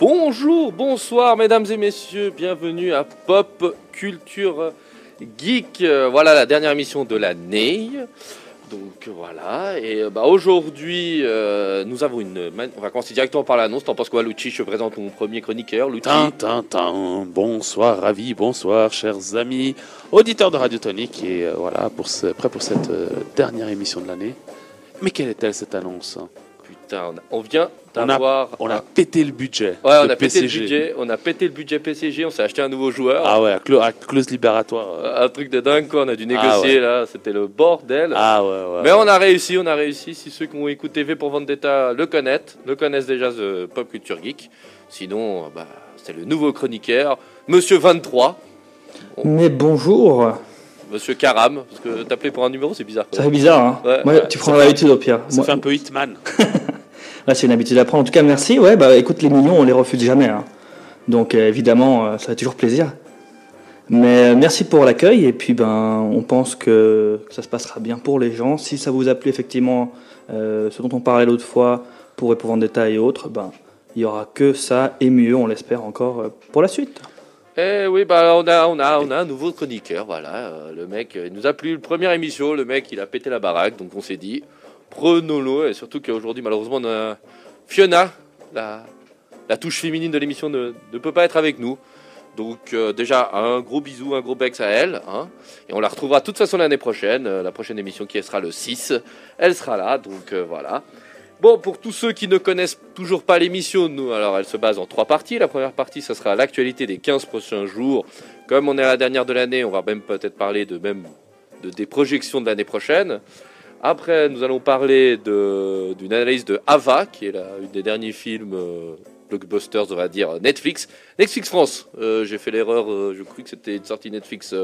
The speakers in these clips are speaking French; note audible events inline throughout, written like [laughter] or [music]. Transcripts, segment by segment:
Bonjour, bonsoir mesdames et messieurs, bienvenue à Pop Culture Geek. Euh, Voilà la dernière émission de l'année. Donc voilà, et euh, bah, aujourd'hui euh, nous avons une... On va commencer directement par l'annonce. T'en penses quoi Lucci? Je présente mon premier chroniqueur, Lucci. Tintin, bonsoir, ravi, bonsoir, chers amis, auditeurs de Radio Tonique, et euh, voilà, pour ce, prêt pour cette euh, dernière émission de l'année. Mais quelle est-elle cette annonce? Putain, on vient On a- d'avoir... On a pété le budget. Ouais, on a pété le PCG. budget, on a pété le budget PCG, on s'est acheté un nouveau joueur. Ah ouais, à, clause libératoire. euh. Un truc de dingue quoi, on a dû négocier là, c'était le bordel. Ah ouais, ouais. Mais on a réussi, on a réussi. Si ceux qui ont écouté V pour Vendetta le connaissent, le connaissent déjà The Pop Culture Geek. Sinon, bah, c'est le nouveau chroniqueur, Monsieur 23, Mais bonjour Monsieur Karam, parce que t'appeler pour un numéro, c'est bizarre. fait bizarre, hein ouais, Tu prends l'habitude au pire. Ça Moi- fait un peu Hitman. [laughs] Là, c'est une habitude à prendre. En tout cas, merci. Ouais, bah écoute, les millions, on les refuse jamais. hein. Donc, euh, évidemment, euh, ça fait toujours plaisir. Mais euh, merci pour l'accueil. Et puis, ben, on pense que ça se passera bien pour les gens. Si ça vous a plu, effectivement, ce dont on parlait l'autre fois pour pour Vendetta et autres, ben, il y aura que ça et mieux, on l'espère encore pour la suite. Eh oui, bah on a, on a, on a un nouveau chroniqueur, voilà. le mec, il nous a plu le première émission, le mec, il a pété la baraque, donc on s'est dit, prenons-le. Et surtout qu'aujourd'hui, malheureusement, Fiona, la, la touche féminine de l'émission, ne, peut pas être avec nous. Donc euh, déjà, un gros bisou, un gros bec à elle. hein. et on la retrouvera de toute façon l'année prochaine. euh, la prochaine émission qui sera le 6, elle sera là, donc euh, voilà. Bon, pour tous ceux qui ne connaissent toujours pas l'émission, nous, alors elle se base en trois parties. La première partie, ça sera l'actualité des 15 prochains jours. Comme on est à la dernière de l'année, on va même peut-être parler de même de, des projections de l'année prochaine. Après, nous allons parler d'une analyse de Ava, qui est la, une des derniers films euh, blockbusters, on va dire, Netflix. Netflix France. Euh, J'ai fait l'erreur, euh, je crois que c'était une sortie Netflix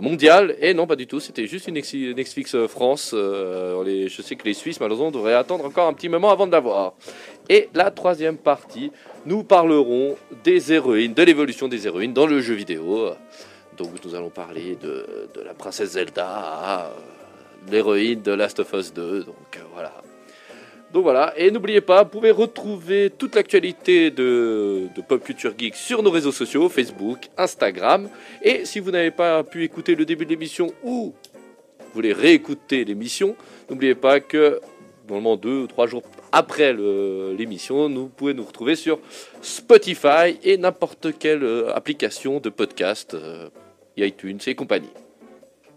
mondiale. Et non, pas du tout. C'était juste une Netflix France. Je sais que les Suisses, malheureusement, devraient attendre encore un petit moment avant de l'avoir. Et la troisième partie, nous parlerons des héroïnes, de l'évolution des héroïnes dans le jeu vidéo. Donc nous allons parler de, de la princesse Zelda l'héroïne de Last of Us 2. Donc euh, voilà. Donc voilà, et n'oubliez pas, vous pouvez retrouver toute l'actualité de, Pop Culture Geek sur nos réseaux sociaux, Facebook, Instagram. Et si vous n'avez pas pu écouter le début de l'émission ou vous voulez réécouter l'émission, n'oubliez pas que normalement deux ou trois jours après l'émission, nous pouvez nous retrouver sur Spotify et n'importe quelle euh, application de podcast, euh, iTunes et compagnie.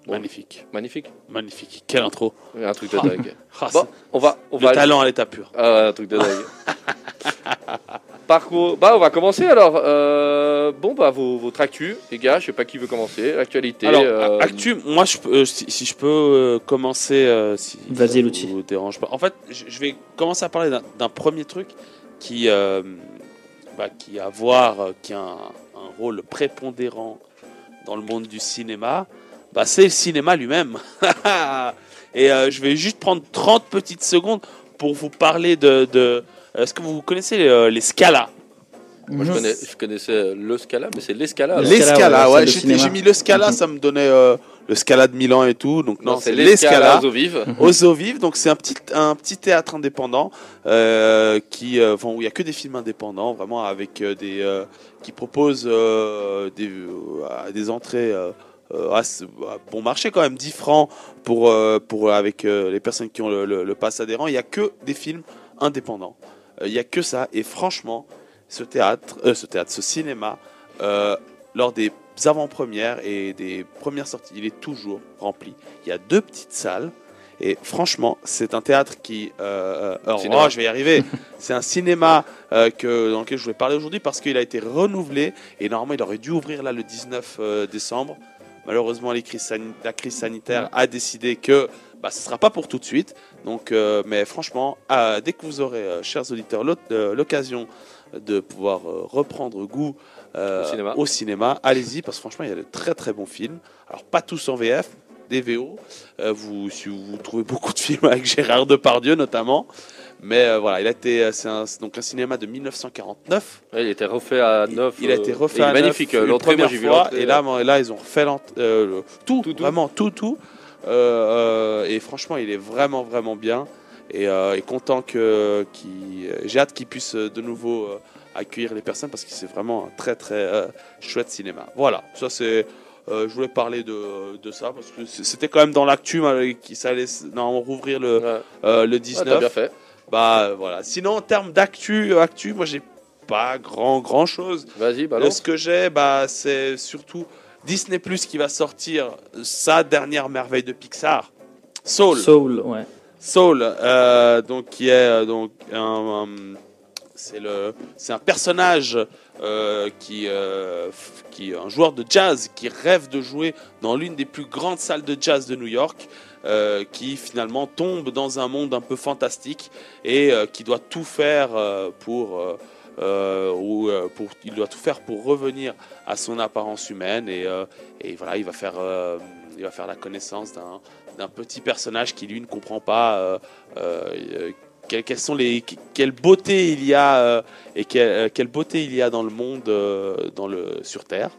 Magnifique, Magnifique, magnifique. Quelle intro. un truc de dingue. [laughs] Ah, Bon, on va, on va le talent à l'état pur. ah un truc de dingue. [laughs] Parcours. Bah, on va commencer alors. Euh, bon, bah, vos, votre actu, les gars, je sais pas qui veut commencer. L'actualité. Alors, euh, actu, moi, je, euh, si, si je peux euh, commencer, euh, si Vas-y, ça Lutti. vous dérange pas. En fait, je, je vais commencer à parler d'un- premier truc qui, euh, bah, qui a à voir, euh, qui a un, un rôle prépondérant dans le monde du cinéma. Bah, c'est le cinéma lui-même. [laughs] Et euh, je vais juste prendre 30 petites secondes pour vous parler de. de Est-ce que vous connaissez euh, les Scala Moi, je, connais, je connaissais le Scala, mais c'est l'escalade. Le Les Scala, Scala, ouais, ouais. J'ai mis le Scala, Mhm. ça me donnait euh, le Scala de Milan et tout. Donc non, Non, c'est c'est les les Scala. aux eaux vives. Aux eaux vives, donc c'est un petit, un petit théâtre indépendant euh, qui, euh, où il y a que des films indépendants, vraiment avec euh, des euh, qui proposent euh, des, euh, des entrées euh, euh, à, ce- à bon marché quand même, 10 francs pour, euh, pour avec euh, les personnes qui ont le, le, le pass adhérent. Il y a que des films indépendants. Euh, Il y a que ça. Et franchement, ce théâtre, euh, ce théâtre, ce cinéma, euh, lors des avant-premières et des premières sorties, il est toujours rempli. Il y a deux petites salles. Et franchement, c'est un théâtre qui. Euh, euh, alors, oh, je vais y arriver. [laughs] c'est un cinéma euh, que, dans lequel je voulais parler aujourd'hui parce qu'il a été renouvelé. Et normalement, il aurait dû ouvrir là le 19 euh, décembre. Malheureusement, les crises sani- la crise sanitaire a décidé que bah, ce ne sera pas pour tout de suite. Donc, euh, mais franchement, euh, dès que vous aurez, euh, chers auditeurs, euh, l'occasion de pouvoir reprendre goût Au cinéma. allez-y parce que franchement, il y a de très très bons films. Alors, pas tous en VF, des VO. Vous, si vous trouvez [laughs] beaucoup de films avec Gérard Depardieu notamment. Mais euh, voilà, il a été, euh, c'est un, donc un cinéma de 1949. Ouais, il était refait à Il- neuf. Il a euh, été refait et à magnifique. euh, L'entrée, moi, j'ai vu l'entrée. Et là, là, ils ont refait euh, le- tout, Tout, tout. vraiment tout, tout. Euh, euh, et franchement, il est vraiment, vraiment bien. Et, euh, et content que, qu'il- j'ai hâte qu'il puisse euh, de nouveau euh, accueillir les personnes parce que c'est vraiment un très très euh, chouette cinéma. Voilà, ça c'est. euh, je voulais parler de, de ça parce que c'était quand même dans l'actu euh, qui ça allait normalement rouvrir le, Ouais. euh, le Ouais, 19. t'as bien fait. Bah euh, voilà. Sinon en termes d'actu, euh, actu, moi j'ai pas grand grand chose. Vas-y, Euh, balance. ce que j'ai, bah, c'est surtout Disney Plus qui va sortir sa dernière merveille de Pixar, Soul. Soul, ouais. Soul, euh, donc qui est euh, donc un, un- c'est le c'est un personnage euh, qui euh, qui est un joueur de jazz qui rêve de jouer dans l'une des plus grandes salles de jazz de New York. Euh, qui finalement tombe dans un monde un peu fantastique et euh, qui doit tout faire euh, pour ou pour il doit tout faire pour revenir à son apparence humaine et, et voilà il va faire il va faire la connaissance d'un petit personnage qui lui ne comprend pas euh, quelles, sont les quelle beauté il y a euh, et quelle, euh, quelle beauté il y a dans le monde euh, dans le sur terre.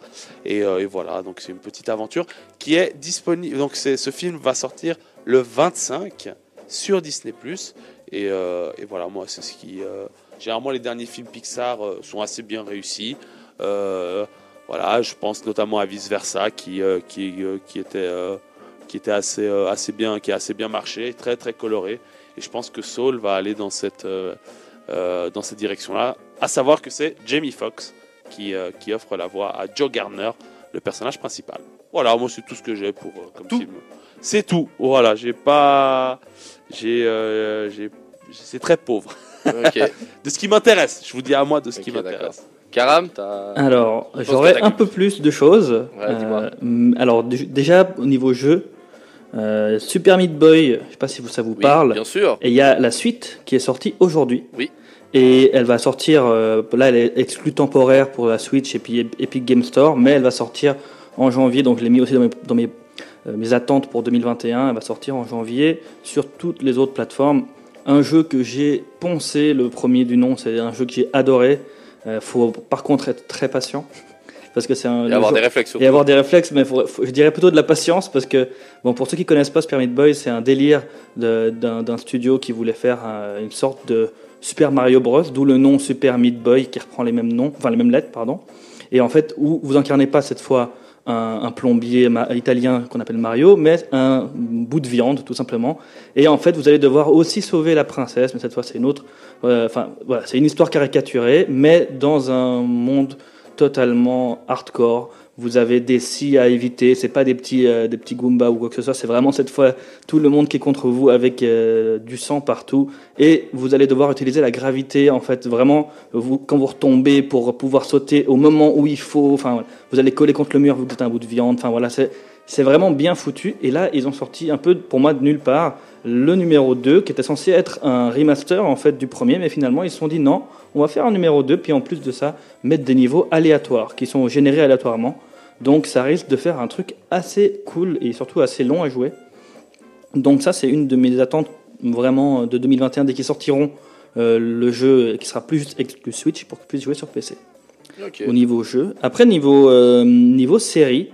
Et, et voilà donc c'est une petite aventure qui est disponible donc c'est ce film va sortir le 25 sur Disney et, et voilà moi c'est ce qui généralement les derniers films Pixar sont assez bien réussis. Euh, voilà je pense notamment à Vice Versa qui euh, qui, euh, qui était qui était assez, assez bien, qui a assez bien marché, très très coloré. Et je pense que Soul va aller dans cette, euh, euh, dans cette direction-là. À savoir que c'est Jamie Foxx qui, euh, qui offre la voix à Joe Gardner, le personnage principal. Voilà, moi c'est tout ce que j'ai pour euh, comme Tout. film. C'est tout. Voilà, j'ai pas, j'ai, euh, j'ai, c'est très pauvre. [laughs] De ce qui m'intéresse, je vous dis à moi de ce qui m'intéresse. Karam, t'as. Alors, j'aurais un peu plus de choses. Ouais. Euh, alors, dé- déjà, au niveau jeu, euh, Super Meat Boy, je sais pas si ça vous Oui, parle. Bien sûr. Et il y a la suite qui est sortie aujourd'hui. Oui. Et elle va sortir, euh, là elle est exclue temporaire pour la Switch et puis Epic Game Store, mais elle va sortir en janvier, donc je l'ai mis aussi dans mes, dans mes, euh, mes attentes pour 2021, elle va sortir en janvier sur toutes les autres plateformes. Un jeu que j'ai poncé, le premier du nom, c'est un jeu que j'ai adoré. Il faut par contre être très patient, parce que c'est un... Et avoir des réflexions. et avoir des réflexes, mais faut- faut- je dirais plutôt de la patience parce que, bon, pour ceux qui connaissent pas Super Meat Boy, c'est un délire d'un studio qui voulait faire un- une sorte de Super Mario Bros, d'où le nom Super Meat Boy qui reprend les mêmes noms, enfin les mêmes lettres, pardon. Et en fait, où vous incarnez pas cette fois un, un plombier italien qu'on appelle Mario, mais un bout de viande tout simplement. Et en fait, vous allez devoir aussi sauver la princesse, mais cette fois c'est une autre. euh, Enfin, voilà, c'est une histoire caricaturée, mais dans un monde totalement hardcore. Vous avez des scies à éviter. C'est pas des petits, euh, des petits Goombas ou quoi que ce soit. C'est vraiment cette fois tout le monde qui est contre vous avec euh, du sang partout. Et vous allez devoir utiliser la gravité. En fait, vraiment, quand vous retombez pour pouvoir sauter au moment où il faut. Enfin, vous allez coller contre le mur. Vous êtes un bout de viande. Enfin voilà, c'est vraiment bien foutu. Et là, ils ont sorti un peu, pour moi, de nulle part, le numéro 2, qui était censé être un remaster en fait du premier, mais finalement, ils se sont dit non, on va faire un numéro 2, puis en plus de ça, mettre des niveaux aléatoires, qui sont générés aléatoirement. Donc ça risque de faire un truc assez cool et surtout assez long à jouer. Donc ça, c'est une de mes attentes vraiment de 2021, dès qu'ils sortiront euh, le jeu qui sera plus juste exclu Switch pour que puisse jouer sur PC au niveau jeu. Après, niveau, euh, niveau série,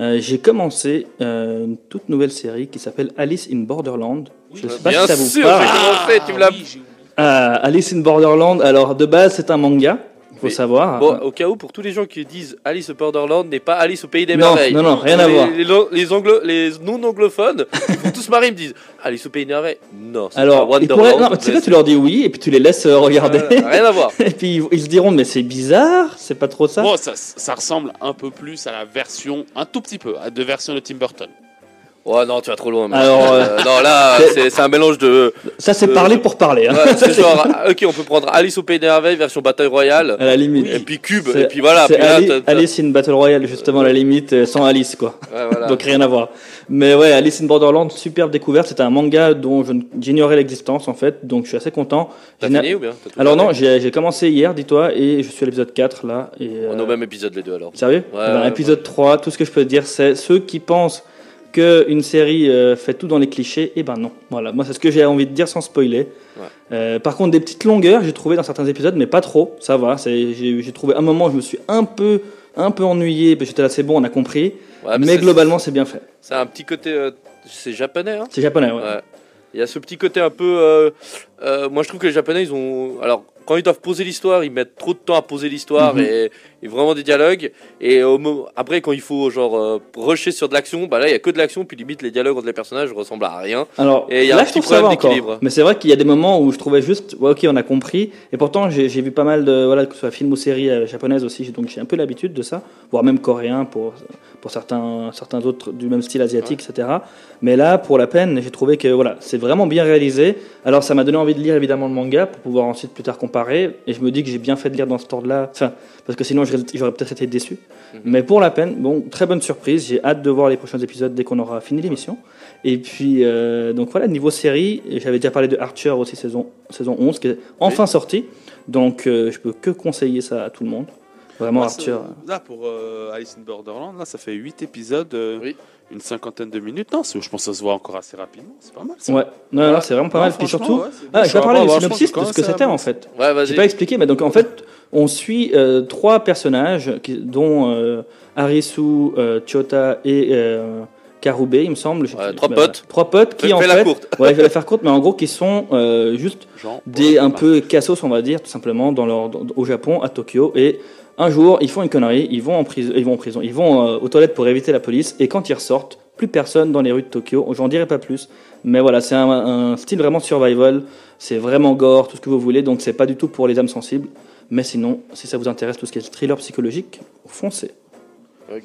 euh, j'ai commencé euh, une toute nouvelle série qui s'appelle Alice in Borderland. Je sais pas Bien si ça vous sûr, parle. j'ai commencé, tu me l'as. oui, j'ai oublié. Ah, Alice in Borderland, alors de base, c'est un manga, faut savoir. Bon, au cas où, pour tous les gens qui disent Alice au Borderland n'est pas Alice au pays des Non, merveilles. non, non, rien à les, voir. Les, les anglo- les non-anglophones, ils vont tous marrer, ils me disent Alice au pays des merveilles. Non, c'est alors, pas pourraient, non, tu sais quoi, tu leur dis oui, et puis tu les laisses euh, regarder. Euh, rien à voir. [laughs] et puis ils, ils se diront, mais c'est bizarre, c'est pas trop ça. Bon, ça, ça ressemble un peu plus à la version, un tout petit peu, à de version de Tim Burton. Ouais, non, tu vas trop loin. mec. Alors, Euh, non, là, c'est- un mélange de. ça, c'est euh, parler pour parler, hein, Ouais, c'est genre, [laughs] ok, on peut prendre Alice au pays des merveilles version bataille royale. à la limite. Et puis Cube, et puis voilà. Puis là, Ali- Alice in Battle Royale, justement, à la limite, euh, sans Alice, quoi. Ouais, voilà. Donc rien à voir. Mais ouais, Alice in Borderland, superbe découverte. C'était un manga dont j'ignorais l'existence en fait, donc je suis assez content. T'as fini ou bien? Alors non, j'ai commencé hier, dis-toi, et je suis à l'épisode 4 là. Et, On est euh, au même épisode les deux alors. Sérieux? Ouais, Eh ben, Épisode 3, tout ce que je peux te dire, c'est ceux qui pensent qu'une série euh, fait tout dans les clichés, et ben non. Voilà, moi c'est ce que j'ai envie de dire sans spoiler. Ouais. Euh, par contre, des petites longueurs, j'ai trouvé dans certains épisodes, mais pas trop, ça va. J'ai trouvé un moment, où je me suis un peu, un peu ennuyé, parce que j'étais là, c'est bon, on a compris. Ouais, mais globalement, c'est bien fait. C'est un petit côté. euh, c'est japonais, hein C'est japonais, ouais. Ouais. Il y a ce petit côté un peu. moi, je trouve que les Japonais, ils ont. Alors, quand ils doivent poser l'histoire, ils mettent trop de temps à poser l'histoire Mhm. et, et vraiment des dialogues. Et au après, quand il faut genre euh, rusher sur de l'action, bah là, il y a que de l'action, puis limite les dialogues entre les personnages ressemblent à rien. Alors Et il y a là, un je petit trouve ça va problème encore. d'équilibre. Mais c'est vrai qu'il y a des moments où je trouvais juste, ouais, ok, on a compris. Et pourtant, j'ai vu pas mal de, voilà, que ce soit film ou série euh, japonaise aussi, donc j'ai un peu l'habitude de ça, voire même coréen pour, pour certains, certains autres du même style asiatique, etc. Mais là, pour la peine, j'ai trouvé que voilà, c'est vraiment bien réalisé. Alors, ça m'a donné envie de lire évidemment le manga pour pouvoir ensuite plus tard comparer. Et je me dis que j'ai bien fait de lire dans ce ordre-là, enfin, parce que sinon j'aurais peut-être été déçu. Mhm. Mais pour la peine, bon, très bonne surprise. J'ai hâte de voir les prochains épisodes dès qu'on aura fini l'émission. Et puis, euh, donc voilà, niveau série, j'avais déjà parlé de Archer aussi, saison, saison 11, qui est enfin sortie. Donc, euh, je peux que conseiller ça à tout le monde. Vraiment, Moi, c'est- Là, pour euh, Alice in Borderland, là, ça fait 8 épisodes, euh, Oui. une cinquantaine de minutes. Non, je pense que ça se voit encore assez rapidement. C'est pas mal. ça. Ouais, non, c'est vraiment pas Non, mal. Puis surtout, ouais, ah, je vais parler Ouais, du ouais, synopsis de ce que ça c'était en fait. Ouais, J'ai vas-y. pas expliqué, mais donc en fait, on suit euh, trois personnages, qui- dont euh, Arisu, euh, Chota et euh, Karube, il me semble. Je Ouais, trois potes. Trois potes qui Fais- en fait. la courte. Ouais, je vais la faire courte, mais en gros, qui sont euh, juste des ouais, un peu cassos, on va dire, tout simplement, dans leur, dans- au Japon, à Tokyo. Et un jour, ils font une connerie, ils vont en prison, ils vont en prison, ils vont euh, aux toilettes pour éviter la police. Et quand ils ressortent, plus personne dans les rues de Tokyo. J'en dirai pas plus, mais voilà, c'est un, un style vraiment survival. C'est vraiment gore, tout ce que vous voulez. Donc c'est pas du tout pour les âmes sensibles. Mais sinon, si ça vous intéresse tout ce qui est thriller psychologique, foncez.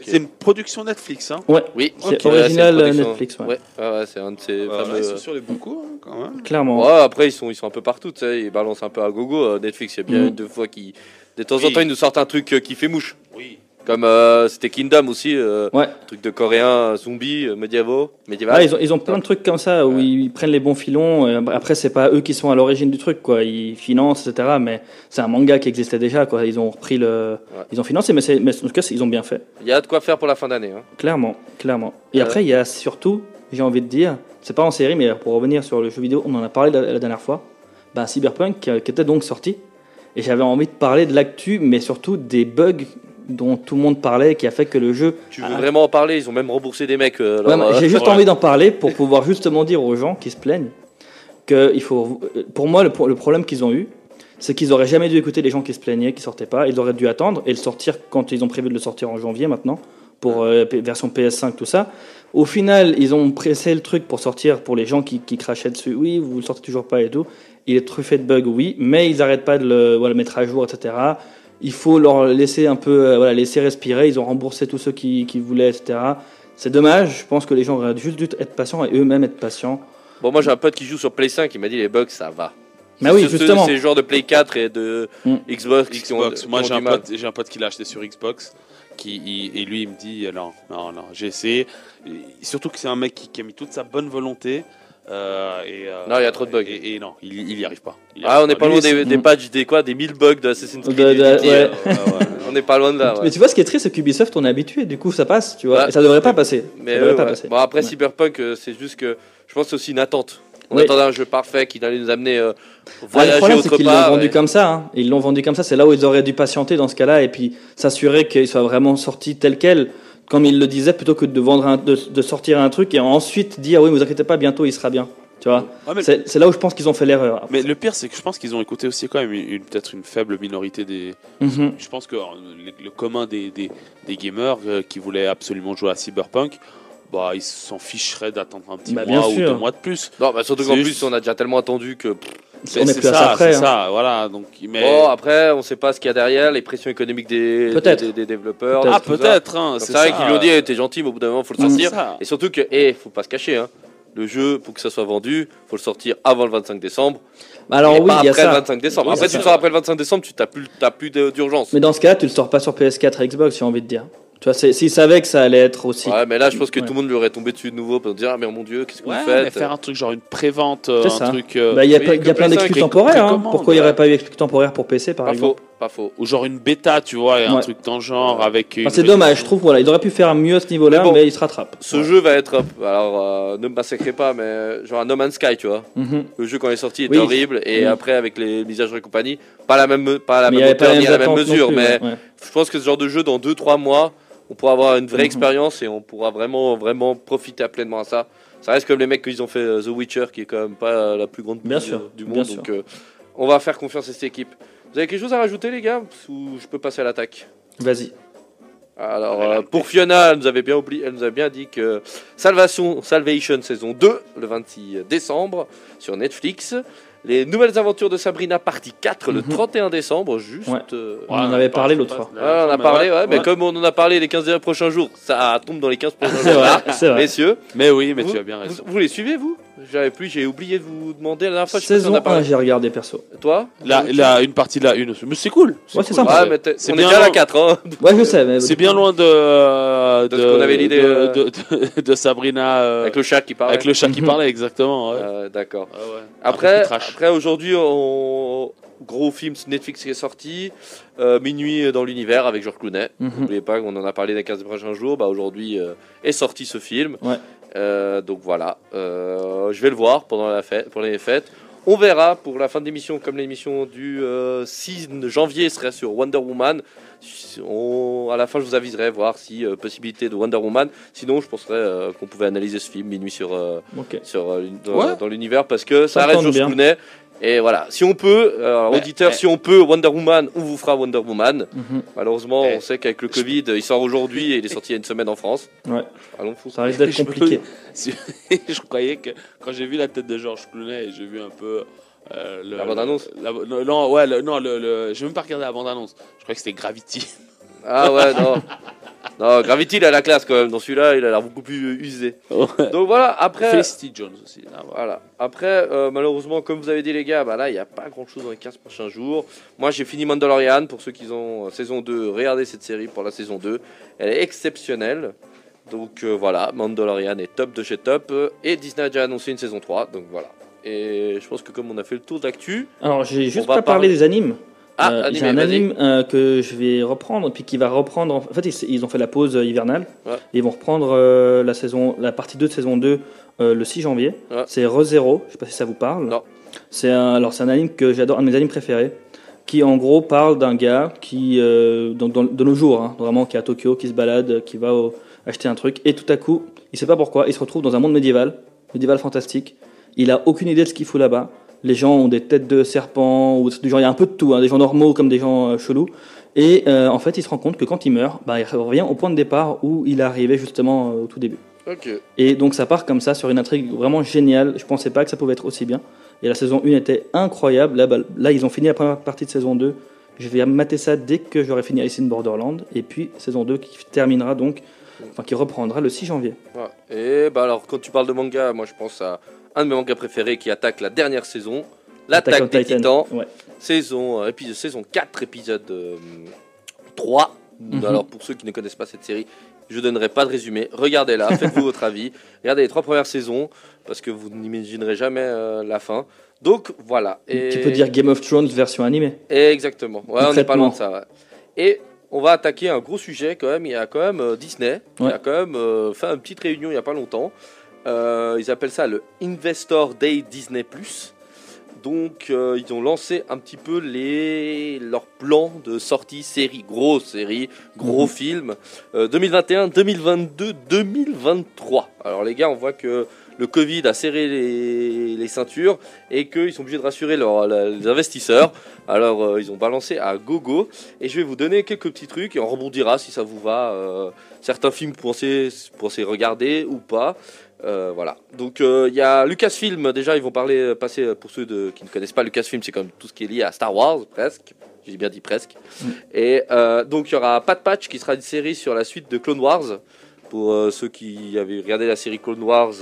C'est une production Netflix. Hein? Ouais, Oui, c'est Ok, ouais, original une production. Netflix, ouais. Ouais, c'est un de ces ouais, fameux. ils sont sur les beaucoup, hein, quand même. clairement. Ouais, après ils sont, ils sont un peu partout, tu sais, ils balancent un peu à gogo. Euh, Netflix, il y a bien une deux fois qui, de temps en temps, ils nous sortent un truc euh, qui fait mouche. Oui. Comme euh, c'était Kingdom aussi, euh, Ouais. truc de coréen, euh, zombie, euh, médiévaux, médiéval. Ouais, ils, ont, ils ont plein de trucs comme ça où Ouais. ils prennent les bons filons. Après, c'est pas eux qui sont à l'origine du truc, quoi. Ils financent, etc. Mais c'est un manga qui existait déjà, quoi. Ils ont repris le, Ouais. ils ont financé, mais, c'est- mais en tout cas, ils ont bien fait. Il y a de quoi faire pour la fin d'année. Hein. Clairement, clairement. Et après, il y a surtout, j'ai envie de dire, c'est pas en série, mais pour revenir sur le jeu vidéo, on en a parlé la, la dernière fois. Ben, Cyberpunk, qui était donc sorti, et j'avais envie de parler de l'actu, mais surtout des bugs dont tout le monde parlait, qui a fait que le jeu Tu veux vraiment en parler? Ils ont même remboursé des mecs. euh, Ouais, euh, J'ai juste envie d'en parler pour pouvoir justement dire aux gens qui se plaignent que il faut. Pour moi, le, pro- le problème qu'ils ont eu, c'est qu'ils auraient jamais dû écouter les gens qui se plaignaient, qui sortaient pas. Ils auraient dû attendre et le sortir quand ils ont prévu de le sortir en janvier maintenant pour euh, version PS5 tout ça. Au final, ils ont pressé le truc pour sortir pour les gens qui, qui crachaient dessus. Oui, vous le sortez toujours pas et tout. Il est truffé de bugs, oui, mais ils arrêtent pas de le mettre à jour, etc. Il faut leur laisser un peu, euh, laisser respirer. Ils ont remboursé tous ceux qui, qui voulaient, etc. C'est dommage. Je pense que les gens auraient juste dû être patients et eux-mêmes être patients. Bon, moi j'ai un pote qui joue sur Play 5, il m'a dit les bugs ça va. Mais oui, justement. C'est le genre de Play 4 et de Mm. Xbox, qui Moi, j'ai un, pote, j'ai un pote qui l'a acheté sur Xbox. Qui, il- et lui, il me dit non, non, non, j'ai essayé. Et surtout que c'est un mec qui, qui a mis toute sa bonne volonté. euh, et, euh, Non, il y a trop de bugs. Et, et non, il, il y arrive pas. Y Ah, arrive on n'est pas loin des, des Mm. patchs, des quoi, des 1000 bugs d'Assassin's Creed. De- de- Unity, ouais. euh, Ouais, ouais. On n'est pas loin de là. ouais. Mais tu vois, ce qui est triste, c'est qu'Ubisoft, on est habitué. Du coup, ça passe, tu vois. Ouais. Et ça devrait pas passer. Mais ça devrait euh, pas passer. Bon, après Ouais. Cyberpunk, c'est juste que je pense que c'est aussi une attente. On Oui. attendait un jeu parfait qui allait nous amener euh, Ah, le voyager problème, c'est autre qu'ils l'ont vendu comme ça. hein. Ils l'ont vendu comme ça. C'est là où ils auraient dû patienter dans ce cas-là et puis s'assurer qu'il soit vraiment sorti tel quel, comme ils le disaient, plutôt que de vendre, un- de, de sortir un truc et ensuite dire oui, vous inquiétez pas, bientôt il sera bien. Tu vois? Ouais, C'est c'est là où je pense qu'ils ont fait l'erreur. mais le pire, c'est que je pense qu'ils ont écouté aussi quand même une, une- peut-être une faible minorité des. Mhm. Je pense que euh, le, le commun des, des, des gamers euh, qui voulaient absolument jouer à Cyberpunk, bah, ils s'en ficheraient d'attendre un petit Bah, mois ou deux mois de plus. Non, bah, surtout qu'en juste- plus, on a déjà tellement attendu que. pff, On est C'est plus à ça après, c'est hein. ça, voilà. Donc, mais... Bon, après, on sait pas ce qu'il y a derrière, les pressions économiques des, des, des développeurs. Ah, peut-être, hein, c'est vrai qu'ils lui ont dit, eh, t'es gentil, mais au bout d'un moment, faut le Mm. sortir. Et surtout que, eh, faut pas se cacher, hein. Le jeu, pour que ça soit vendu, faut le sortir avant le 25 décembre. Alors et oui, pas il y a après le ça. 25 décembre. Oui, après, tu le sors après le 25 décembre, tu n'as plus, t'as plus d'urgence. Mais dans ce cas-là, tu le sors pas sur PS4 et Xbox, j'ai envie de dire. Tu vois, c'est- s'ils savaient que ça allait être aussi. Ouais, mais là, je pense que Ouais. tout le monde lui aurait tombé dessus de nouveau pour dire, ah, mais mon dieu, qu'est-ce que Ouais, vous mais faites faire un truc genre une prévente, euh, C'est un ça. truc. euh, Bah, Il y a, oui, y a plein PS5, d'excuses pré- temporaires. hein. Pourquoi il n'y aurait pas eu d'excuses temporaires pour PC, par Pas exemple faux, pas faux. Ou genre une bêta, tu vois, et un Ouais. truc dans le genre avec. une Enfin, C'est dommage, je trouve. Voilà, ils auraient pu faire mieux à ce niveau-là, Mais mais, bon. ils se rattrapent. Ce jeu va être, alors, euh, ne me massacrez pas, mais genre un No Man's Sky, tu vois. Mhm. Le jeu quand il est sorti était Oui. horrible et Oui. après avec les mises à jour et compagnie, pas la même, pas la Mais il y même avait pas hauteur les ni à mêmes la même attentes non mesure, plus, mais ouais, je pense que ce genre de jeu dans 2-3 mois, on pourra avoir une vraie Mhm. expérience et on pourra vraiment, vraiment profiter à pleinement à ça. Ça reste comme les mecs qu'ils ont fait euh, The Witcher, qui est quand même pas la plus grande Bien bouse, sûr, euh, du bien monde, sûr. donc euh, on va faire confiance à cette équipe. Vous avez quelque chose à rajouter, les gars Ou je peux passer à l'attaque Vas-y. Alors, euh, pour Fiona, elle nous, avait bien oublié, elle nous a bien dit que Salvation, Salvation saison 2, le 26 décembre, sur Netflix. Les nouvelles aventures de Sabrina, partie 4, le Mhm. 31 décembre, juste. Ouais. euh, On en avait parlé l'autre fois. Ouais, on a parlé, ouais, mais ouais. comme on en a parlé les 15 prochains jours, ça tombe dans les 15 prochains [laughs] jours. vrai, c'est vrai. Messieurs, Mais oui, mais vous, tu as bien raison. vous, vous les suivez, vous? J'avais plus, j'ai oublié de vous demander la dernière fois. je Saison a parlé. 1, j'ai regardé perso. Toi Là, là, une partie de la une. Mais c'est cool. Ouais, c'est cool. sympa. Ouais, mais C'est on est bien déjà à la long. 4. Hein. [laughs] Ouais, je sais. Mais... C'est bien loin de. De ce qu'on avait l'idée, de, euh, de, de- de Sabrina. euh, Avec le chat qui parle. avec le chat qui Mhm. parlait, exactement. ouais. Euh, D'accord. Ah ouais. Après, trash. après aujourd'hui, on... gros film Netflix qui est sorti, euh, Minuit dans l'univers avec Georges Clooney. Mhm. N'oubliez pas qu'on en a parlé dans les 15 prochains jours. Bah, aujourd'hui euh, est sorti ce film. Ouais. Euh, donc voilà, je vais le voir pendant la fête, pendant les fêtes. On verra pour la fin de l'émission, comme l'émission du euh, 6 janvier serait sur Wonder Woman. On- à la fin, je vous aviserai voir si euh, possibilité de Wonder Woman. Sinon, je penserais euh, qu'on pouvait analyser ce film Minuit sur euh, dans, Ouais. dans l'univers parce que ça Ça reste George. Clooney. Et voilà, si on peut, euh, auditeur, si on peut Wonder Woman, on vous fera Wonder Woman. Mhm. Malheureusement, Eh. on sait qu'avec le Covid, il sort aujourd'hui et il est sorti il y a une semaine en France. Ouais. Allons fou. Ça risque d'être compliqué. [laughs] Je croyais que quand j'ai vu la tête de Georges Clooney et j'ai vu un peu euh, le- La bande-annonce non ouais le- non le, le j'ai même pas regardé la bande annonce je croyais que c'était Gravity [laughs] Ah ouais, non. non, Gravity, il a la classe quand même. Dans celui-là, il a l'air beaucoup plus usé. Donc voilà, après. Felicity Jones aussi là, voilà. Voilà. Après, euh, malheureusement, comme vous avez dit, les gars, bah là, il n'y a pas grand chose dans les 15 prochains jours. Moi, j'ai fini Mandalorian. Pour ceux qui ont euh, saison 2, regardez cette série pour la saison 2. Elle est exceptionnelle. Donc euh, voilà, Mandalorian est top de chez top. Et Disney a déjà annoncé une saison 3. Donc voilà. Et je pense que comme on a fait le tour d'actu. Alors, j'ai juste pas parlé des animes. Ah, Euh, animé, j'ai un anime euh, que je vais reprendre, puis qui va reprendre. En fait, ils, ils ont fait la pause euh, hivernale. Ouais. Et ils vont reprendre euh, la, saison, la partie 2 de saison 2 euh, le 6 janvier. Ouais. C'est ReZero. Je sais pas si ça vous parle. Non. C'est un, alors, c'est un anime que j'adore, un de mes animes préférés. Qui en gros parle d'un gars qui, donc, dans- de nos jours, hein, vraiment, qui est à Tokyo, qui se balade, qui va au- acheter un truc. Et tout à coup, il sait pas pourquoi, il se retrouve dans un monde médiéval, médiéval fantastique. Il a aucune idée de ce qu'il fout là-bas. Les gens ont des têtes de serpents, ou du genre, il y a un peu de tout, hein, des gens normaux comme des gens euh, chelous. Et euh, en fait, il se rend compte que quand il meurt, bah, il revient au point de départ où il est arrivé justement euh, au tout début. Ok. Et donc ça part comme ça sur une intrigue vraiment géniale. Je pensais pas que ça pouvait être aussi bien. Et la saison 1 était incroyable. Là, bah, là ils ont fini la première partie de saison 2. Je vais mater ça dès que j'aurai fini Alice in Borderland. Et puis saison 2 qui terminera donc, enfin qui reprendra le 6 janvier. Ouais. Et bah alors, quand tu parles de manga, moi je pense à un de mes mangas préférés qui attaque la dernière saison. L'attaque des Titan. titans. Ouais. saison, euh, épisode, saison 4, épisode euh, 3. Mhm. Alors pour ceux qui ne connaissent pas cette série, je donnerai pas de résumé. Regardez-la, [laughs] faites-vous votre avis. Regardez les trois premières saisons, parce que vous n'imaginerez jamais euh, la fin. Donc voilà. Et... Tu peux dire Game of Thrones version animée. Exactement. Ouais, on n'est pas loin de ça. ouais. Et on va attaquer un gros sujet quand même. Il y a quand même euh, Disney qui Ouais. a quand même euh, fait une petite réunion il n'y a pas longtemps. Euh, ils appellent ça le Investor Day Disney Plus. Donc euh, ils ont lancé un petit peu les leurs plans de sortie série, grosse série, gros film euh, 2021, 2022, 2023. Alors les gars, on voit que le Covid a serré les, les ceintures et qu'ils sont obligés de rassurer leurs- les investisseurs. Alors euh, ils ont balancé à gogo et je vais vous donner quelques petits trucs et on rebondira si ça vous va. certains films pour pensez regarder ou pas. Euh, voilà. Donc euh, il y a Lucasfilm. Déjà ils vont parler, euh, passer pour ceux de, qui ne connaissent pas Lucasfilm, c'est comme tout ce qui est lié à Star Wars presque. J'ai bien dit presque. Mm. Et euh, donc il y aura Pat Patch qui sera une série sur la suite de Clone Wars. Pour ceux qui avaient regardé la série Clone Wars,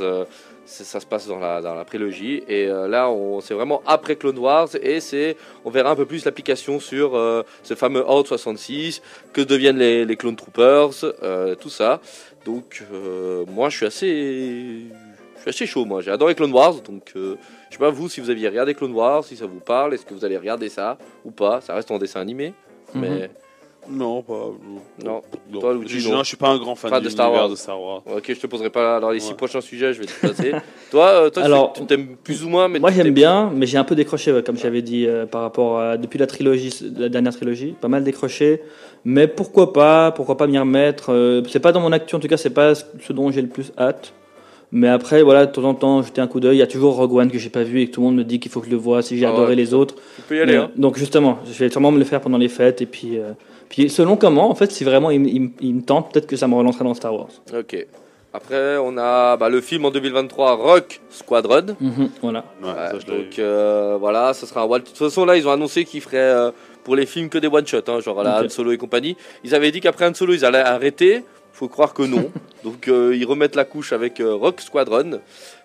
ça se passe dans la, dans la prélogie. Et là, on- c'est vraiment après Clone Wars. Et c'est, on verra un peu plus l'application sur ce fameux Horde 66, que deviennent les, les Clone Troopers, tout ça. Donc, euh, moi, je suis assez. Je suis assez chaud, moi. J'ai adoré Clone Wars. Donc, euh, je sais pas vous si vous aviez regardé Clone Wars, si ça vous parle. Est-ce que vous allez regarder ça ou pas? Ça reste en dessin animé. Mais non pas Non. non. Toi, Luigi, je, non. non, je suis pas un grand fan Fan de Star Wars. de Star Wars ok, je te poserai pas. Dans les six Ouais. prochains sujets, je vais te passer. [laughs] toi, euh, toi, Alors, tu t'aimes plus ou moins. Mais Moi j'aime bien, mais j'ai un peu décroché, ouais, comme j'avais dit, euh, par rapport à depuis la trilogie, la dernière trilogie, pas mal décroché. Mais pourquoi pas, pourquoi pas m'y remettre. euh, c'est pas dans mon actu, en tout cas, c'est pas ce dont j'ai le plus hâte. Mais après, voilà, de temps en temps, jeter un coup d'œil. Il y a toujours Rogue One que j'ai pas vu et que tout le monde me dit qu'il faut que je le voie si j'ai Ah ouais, adoré les autres. Tu peux y aller. Mais- Hein. Donc justement, je vais sûrement me le faire pendant les fêtes et puis, euh, puis selon comment, en fait, si vraiment il, me- il me- il me tente, peut-être que ça me relancerait dans Star Wars. Ok. Après, on a bah, le film en 2023, Rock Squadron. Mhm, voilà. Ouais, Ouais, ça, je l'avais donc euh, voilà, ça sera un one- De toute façon, là, ils ont annoncé qu'ils feraient euh, pour les films que des one-shots, hein, genre la. Han Solo et compagnie. Ils avaient dit qu'après Han Solo, ils allaient arrêter. Faut croire que non. [laughs] donc euh, ils remettent la couche avec euh, Rock Squadron.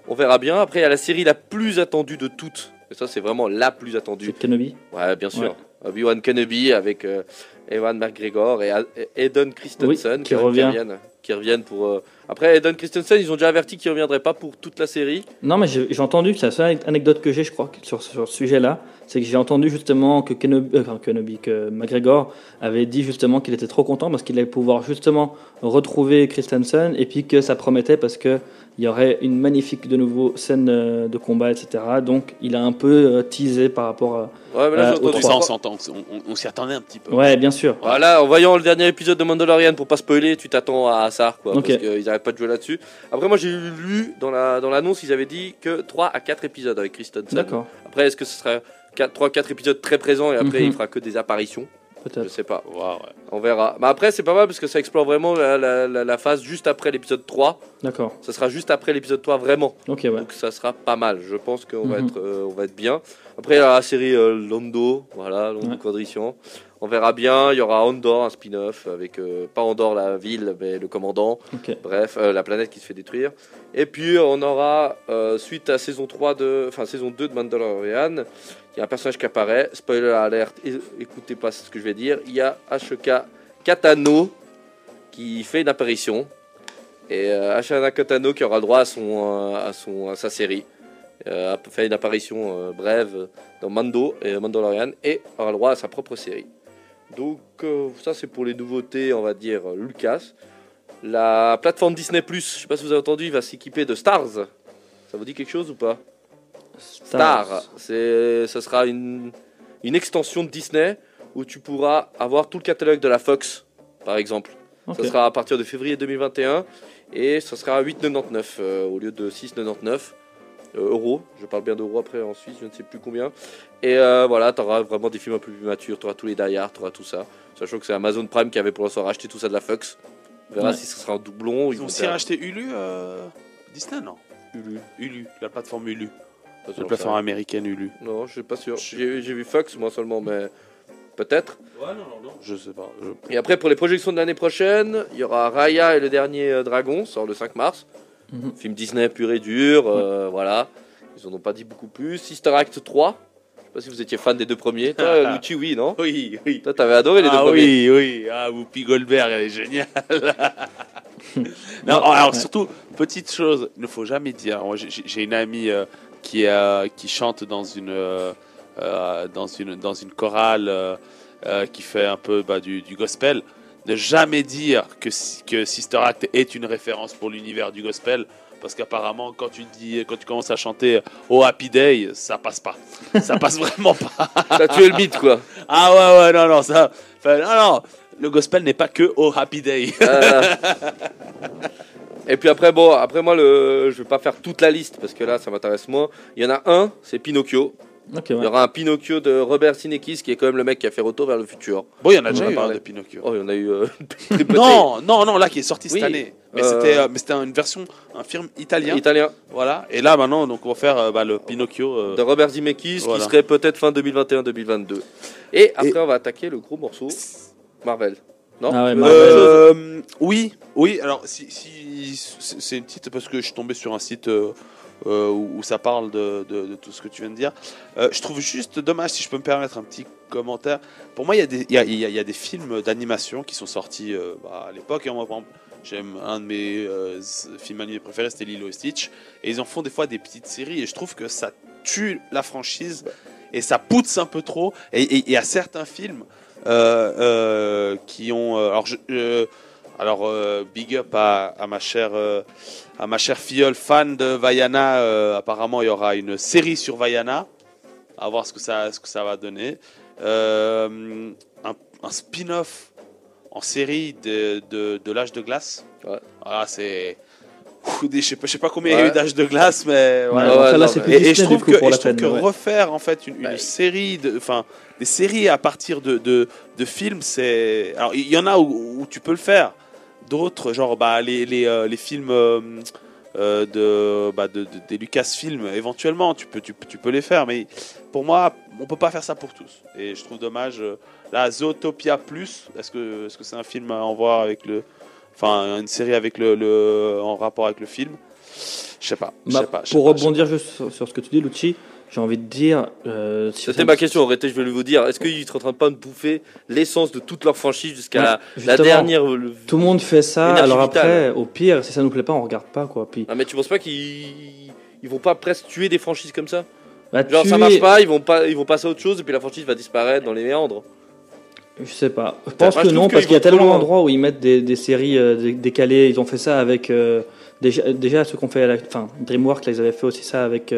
On verra bien. Après, il y a la série la plus attendue de toutes. Et ça, c'est vraiment la plus attendue. C'est Kenobi. Ouais, bien sûr. Ouais. Obi-Wan Kenobi avec euh, Ewan McGregor et Eden Christensen Oui, qui revient. reviennent, qui reviennent pour. euh, Après, Eden Christensen, ils ont déjà averti qu'il reviendrait pas pour toute la série. Non, mais j'ai j'ai entendu, c'est la seule anecdote que j'ai, je crois, sur, sur ce sujet-là, c'est que j'ai entendu justement que Kenobi, euh, enfin, Kenobi, que McGregor avait dit justement qu'il était trop content parce qu'il allait pouvoir justement retrouver Christensen et puis que ça promettait parce que il y aurait une magnifique de nouveau scène euh, de combat, etc. Donc il a un peu euh, teasé par rapport à. Ouais, mais là, Euh, j'ai au entendu Ça, on ça. s'entend, on, on- on s'y attendait un petit peu. Ouais, bien sûr. Voilà, en voyant le dernier épisode de Mandalorian, pour pas spoiler, tu t'attends à ça, quoi, Ok. parce qu'ils arrêtent pas de jouer là-dessus. Après, moi, j'ai lu dans la dans l'annonce, ils avaient dit que 3 à 4 épisodes avec Christensen. D'accord, Après, est-ce que ce sera 3 4 épisodes très présents et après Mhm. il fera que des apparitions Je sais pas. Ouais. On verra. Mais après, c'est pas mal parce que ça explore vraiment la, la- la- la phase juste après l'épisode 3. D'accord. Ça sera juste après l'épisode 3, vraiment. Ok, ouais. Donc ça sera pas mal. Je pense qu'on va, Mhm. être, euh, on va être bien. Après, il y a la série euh, Londo, voilà, Londo Ouais. Quadrician. On verra bien. Il y aura Andor, un spin-off avec, euh, pas Andor la ville, mais le commandant. Bref, euh, la planète qui se fait détruire. Et puis, on aura, euh, suite à saison 3 de, enfin, saison 2 de Mandalorian, il y a un personnage qui apparaît. Spoiler alert, écoutez pas ce que je vais dire. Il y a HK Katano qui fait une apparition. Et Ashana Katano qui aura le droit à, son, à, son, à sa série. A fait une apparition brève dans Mando et Mandalorian et aura le droit à sa propre série. Donc euh, ça c'est pour les nouveautés, on va dire euh, Lucas. La plateforme Disney je sais pas si vous avez entendu, il va s'équiper de Stars. Ça vous dit quelque chose ou pas Star, c'est, ce sera une, une extension de Disney où tu pourras avoir tout le catalogue de la Fox, par exemple. Ça sera à partir de février 2021 et ça sera à 8,99 euh, au lieu de 6,99 euh, euros. Je parle bien d'euros après en Suisse, je ne sais plus combien. Et euh, voilà, tu auras vraiment des films un peu plus matures, tu auras tous les Die Hard, tu auras tout ça. Sachant que c'est Amazon Prime qui avait pour l'instant racheté tout ça de la Fox. On verra Ouais. si ce sera un doublon. Ils ont aussi racheté Hulu, euh, Disney, non Hulu. Hulu, la plateforme Hulu. Ça, La plateforme américaine Hulu. Non, je suis pas sûr. J'ai vu Fox moi seulement, mais peut-être. Ouais, non, non, non. Je sais pas. je- Et après, pour les projections de l'année prochaine, il y aura Raya et le dernier euh, dragon, sort le 5 mars. Mhm. Film Disney pur et dur, euh, voilà. Ils en ont pas dit beaucoup plus. Sister Act 3, je sais pas si vous étiez fan des deux premiers. Toi, [laughs] Lucci, oui, non Oui, oui. Toi, t'avais adoré les deux ah premiers. oui, oui. Ah, Whoopi Goldberg, elle est géniale. [laughs] non, alors surtout, petite chose, il ne faut jamais dire. Moi, j'ai- une amie euh, qui, euh, qui chante dans une, euh, dans une, dans une chorale qui fait un peu bah, du, du gospel. Ne jamais dire que, si- que Sister Act est une référence pour l'univers du gospel. Parce qu'apparemment, quand tu dis, quand tu commences à chanter Oh Happy Day, ça passe pas. Ça passe [laughs] vraiment pas. T'as tué le mythe, quoi. Ah ouais, ouais, non, non, ça. enfin, non, non, le gospel n'est pas que au Happy Day. Euh, Et puis après, bon, après moi, le... je vais pas faire toute la liste parce que là, ça m'intéresse moins. Il y en a un, c'est Pinocchio. Il y aura un Pinocchio de Robert Zemeckis qui est quand même le mec qui a fait Retour vers le futur. Bon, il y en a On déjà en a eu un parlé. de Pinocchio. Oh, il y en a eu. euh, [laughs] [laughs] non, non, non, là qui est sorti Oui, cette année. Mais euh, c'était, euh, mais c'était une version, un film italien. Italien. Voilà. Et là maintenant, donc on va faire bah, le Pinocchio. euh, de Robert Zemeckis Voilà. qui serait peut-être fin 2021-2022. Et après, on va attaquer le gros morceau Marvel. Non? Ah ouais, Euh, oui, oui. Alors, si, si c'est une petite parce que je suis tombé sur un site où, où ça parle de, tout ce que tu viens de dire. Euh, je trouve juste dommage, si je peux me permettre un petit commentaire. Pour moi, il y a des, films d'animation qui sont sortis euh, bah, à l'époque. Et par exemple, j'aime un de mes euh, films animés préférés, c'était Lilo et Stitch. Et ils en font des fois des petites séries. Et je trouve que ça tue la franchise et ça pousse un peu trop. Et il y a certains films euh, euh, qui ont. euh, alors, je- alors euh, big up à, à ma chère, euh, à ma chère filleule fan de Vaiana. euh, apparemment, il y aura une série sur Vaiana. À voir ce que ça, ce que ça va donner. Euh, un, un spin-off en série de, de, de l'âge de glace. Ouais. Voilà, c'est. Je sais pas, je sais pas combien il y a Ouais. eu d'âge de glace, mais Ouais, voilà. ça, ouais, là, non, c'est mais- plus Et, et je trouve du coup, que, et je trouve peine. que ouais. refaire en fait une, une Ouais. série, de, enfin des séries à partir de, de, de films, c'est alors il y en a où, où tu peux le faire, d'autres genre bah les les, euh, les films euh, euh, de, bah, de, de- des Lucasfilm éventuellement tu peux tu, tu peux les faire, mais pour moi on peut pas faire ça pour tous et je trouve dommage. Là Zootopia Plus, est-ce que est-ce que c'est un film à en voir avec le, enfin une série avec le, le en rapport avec le film? Je sais pas. Bah, sais pas, pour pas, rebondir juste sur, sur ce que tu dis, Lucci, j'ai envie de dire. euh, si C'était ma question, arrêtez, je vais vous dire. Est-ce qu'ils sont en train de pas de bouffer l'essence de toute leur franchise jusqu'à Ouais, la, dernière le- Tout le monde fait ça, alors vitale. après, au pire, si ça nous plaît pas, on regarde pas quoi. Puis, Ah, mais tu penses pas qu'ils ils vont pas presque tuer des franchises comme ça? Bah, Genre ça marche pas, ils vont pas ils vont passer à autre chose et puis la franchise va disparaître dans les méandres. Je sais pas. Je pense moi, que je non, parce qu'il y a tellement d'endroits où ils mettent des, des séries euh, dé- décalées. Ils ont fait ça avec. euh, déjà, déjà, ceux qu'on fait. à la- Enfin, DreamWorks, là, ils avaient fait aussi ça avec.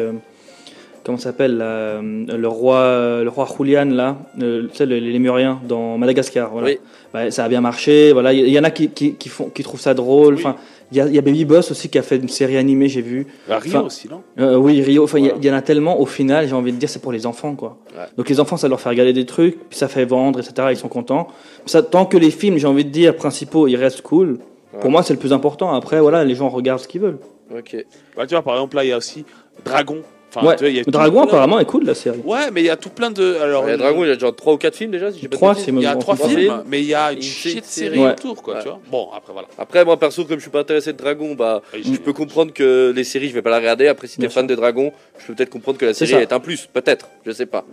Euh, comment ça s'appelle euh, Le roi le roi Julian, là. euh, tu sais, le- les Lémuriens dans Madagascar. Voilà. Oui. Bah, ça a bien marché. Voilà. Il y, en a qui, qui, qui font, qui trouvent ça drôle. Oui. Enfin, il y a, il y a Baby Boss aussi qui a fait une série animée, j'ai vu. Bah, Rio Enfin, aussi, non? Euh, oui, Rio, enfin, il y Voilà. en a tellement, au final, j'ai envie de dire, c'est pour les enfants, quoi. Ouais. Donc les enfants, ça leur fait regarder des trucs, puis ça fait vendre, etc., ils sont contents. Ça, tant que les films, j'ai envie de dire, principaux, ils restent cool, Ouais. pour moi, c'est le plus important. Après, voilà, les gens regardent ce qu'ils veulent. Ok. Bah, Tu vois, par exemple, là, il y a aussi Dragon. Enfin, ouais, tu vois, il y a tout Dragon, plein- apparemment, est cool, la série. Ouais, mais il y a tout plein de. Alors, Il y a Dragon, il y a genre 3 ou 4 films déjà si j'ai pas de Trois, bêtises. c'est il y a bon, trois trois films, films. mais il y a une série. Ouais. autour, quoi, Ouais. tu vois. Bon, après, voilà. Après moi perso comme je suis pas intéressé de Dragon, bah Je- je peux comprendre que les séries je vais pas la regarder. Après si t'es fan de Dragon, je peux peut-être comprendre que la série est un plus, peut-être, je sais pas.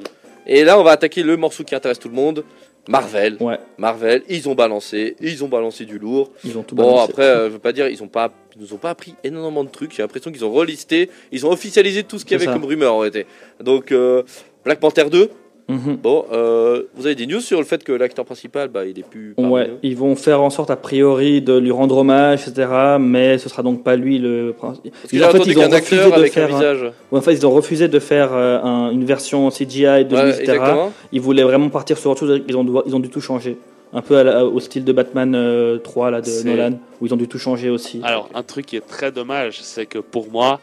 Et là on va attaquer le morceau qui intéresse tout le monde, Marvel. Ouais, Marvel, ils ont balancé, ils ont balancé du lourd. ils ont tout Bon balancé. après, euh, je veux pas dire, ils ont pas, ils nous ont pas appris énormément de trucs. J'ai l'impression qu'ils ont relisté, ils ont officialisé tout ce qu'il y avait ça. comme rumeur en été. Donc euh, Black Panther 2. Mhm. Bon, euh, vous avez des news sur le fait que l'acteur principal, bah il est plus. parmi Ouais, ils vont faire en sorte, a priori, de lui rendre hommage, etc., mais ce sera donc pas lui le principal. Parce que j'ai entendu qu'un acteur avec un visage. en fait, ils ont refusé de faire euh, un- une version CGI de lui, Ouais, etc. exactement. Ils voulaient vraiment partir sur autre chose, ils ont, dû- ils ont dû tout changer. Un peu la- au style de Batman euh, 3 là, de Nolan, où ils ont dû tout changer aussi. Alors, un truc qui est très dommage, c'est que pour moi,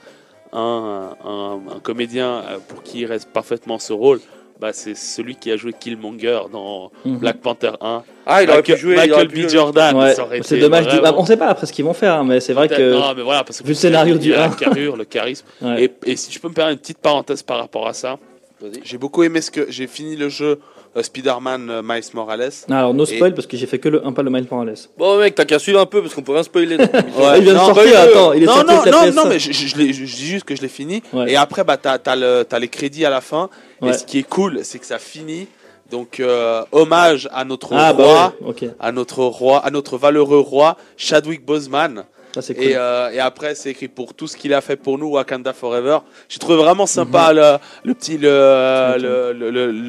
un, un, un comédien euh, pour qui il reste parfaitement ce rôle, bah, c'est celui qui a joué Killmonger dans Mhm. Black Panther 1. Ah, il aurait Michael, pu jouer. Michael B. Jordan, Ouais, ça aurait c'est dommage. du- bah, on sait pas après ce qu'ils vont faire, hein, mais c'est vrai que. Non, mais voilà, parce que Vu le scénario du il y a un. la carrure, le charisme. Ouais. Et, et si je peux me permettre une petite parenthèse par rapport à ça, Vas-y. j'ai beaucoup aimé ce que j'ai fini le jeu euh, Spider-Man euh, Miles Morales. Ah, Alors, no Et- spoil parce que j'ai fait que le, un pas le Miles Morales. Bon, mec, t'as qu'à suivre un peu parce qu'on peut rien spoiler. [laughs] il vient de non, sortir, bah, attends, il est non, sorti non, avec la non, PS5. non, mais je, je- je l'ai- je dis juste que je l'ai fini. Ouais. Et après, bah, t'as as, le- t'as les crédits à la fin. Ouais. Et ce qui est cool, c'est que ça finit. Donc, euh, hommage à notre Ah, roi, bah ouais, ok. à notre roi, à notre valeureux roi, Chadwick Boseman. Cool. Et, euh, et après, c'est écrit pour tout ce qu'il a fait pour nous, Wakanda Forever. J'ai trouvé vraiment sympa le, le petit, le,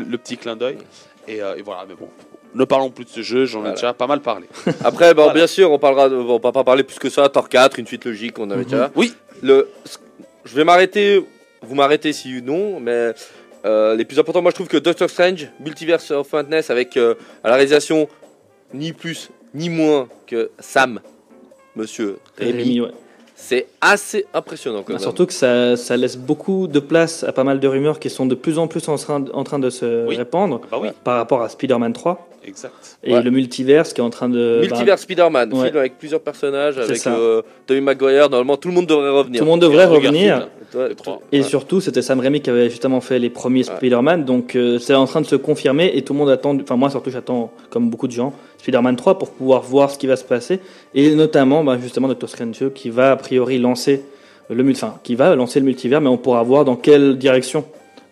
le, petit clin d'œil. Et, euh, et voilà, mais bon, ne parlons plus de ce jeu, j'en ai Voilà. déjà pas mal parlé. [laughs] Après, Voilà. bien sûr, on parlera. De, on va pas parler plus que ça. Thor 4, une suite logique, on avait Mhm. déjà. Oui. Le, je vais m'arrêter. Vous m'arrêtez si non, mais euh, les plus importants, moi je trouve que Doctor Strange, Multiverse of Madness, avec à la réalisation ni plus ni moins que Sam, Monsieur Rémi, Rémi, ouais. c'est assez impressionnant quand Bah, même. surtout que ça, ça laisse beaucoup de place à pas mal de rumeurs qui sont de plus en plus en train, en train de se Oui. répandre Bah oui, par rapport à Spider-Man 3 exact. et Ouais. le multiverse qui est en train de. bah, Multiverse Spider-Man, ouais. film avec plusieurs personnages, avec euh, Tobey Maguire. Normalement, tout le monde devrait revenir. tout le monde devrait revenir. Ouais. Et Ouais. surtout, c'était Sam Raimi qui avait justement fait les premiers Ouais. Spider-Man, donc euh, c'est en train de se confirmer et tout le monde attend, enfin moi surtout j'attends, comme beaucoup de gens, Spider-Man 3 pour pouvoir voir ce qui va se passer et notamment bah, justement Doctor Strange qui va a priori lancer le enfin, qui va lancer le multivers, mais on pourra voir dans quelle direction.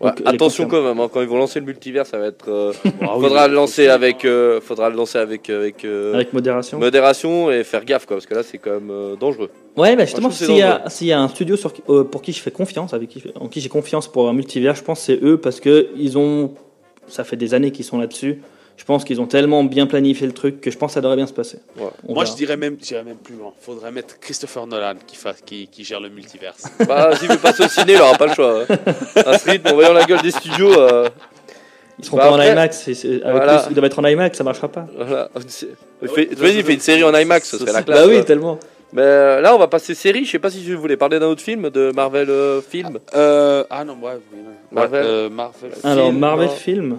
Ouais, attention quand même, hein, quand ils vont lancer le multivers, ça va être. euh, Ah oui, faudra le lancer avec, euh, faudra le lancer avec, avec, euh, Avec modération. modération et faire gaffe quoi, parce que là c'est quand même euh, dangereux. Ouais, bah justement, s'il y, y a un studio sur, euh, pour qui je fais confiance, avec qui, en qui j'ai confiance pour un multivers, je pense que c'est eux parce que ils ont, ça fait des années qu'ils sont là-dessus. Je pense qu'ils ont tellement bien planifié le truc que je pense que ça devrait bien se passer. Ouais. Moi, verra. je dirais même, j'irais même plus loin. Faudrait mettre Christopher Nolan qui, fasse, qui, qui gère le multiverse. [laughs] Bah s'il veut passer au ciné, il aura pas le choix. hein. À ce rythme, en voyant la gueule des studios, euh, Ils seront Bah pas en après- IMAX. c'est- c'est- avec Voilà. plus- ils doivent être en IMAX, ça marchait pas. voilà. C'est- Fais- Vas-y, fais une série en IMAX, ce serait la classe. Bah oui, tellement. Mais euh, là, on va passer série. Je sais pas si je voulais parler d'un autre film, de Marvel euh, film. Euh, ah non, ouais. Marvel. Ouais, euh, Marvel. Alors, film, Marvel non. film.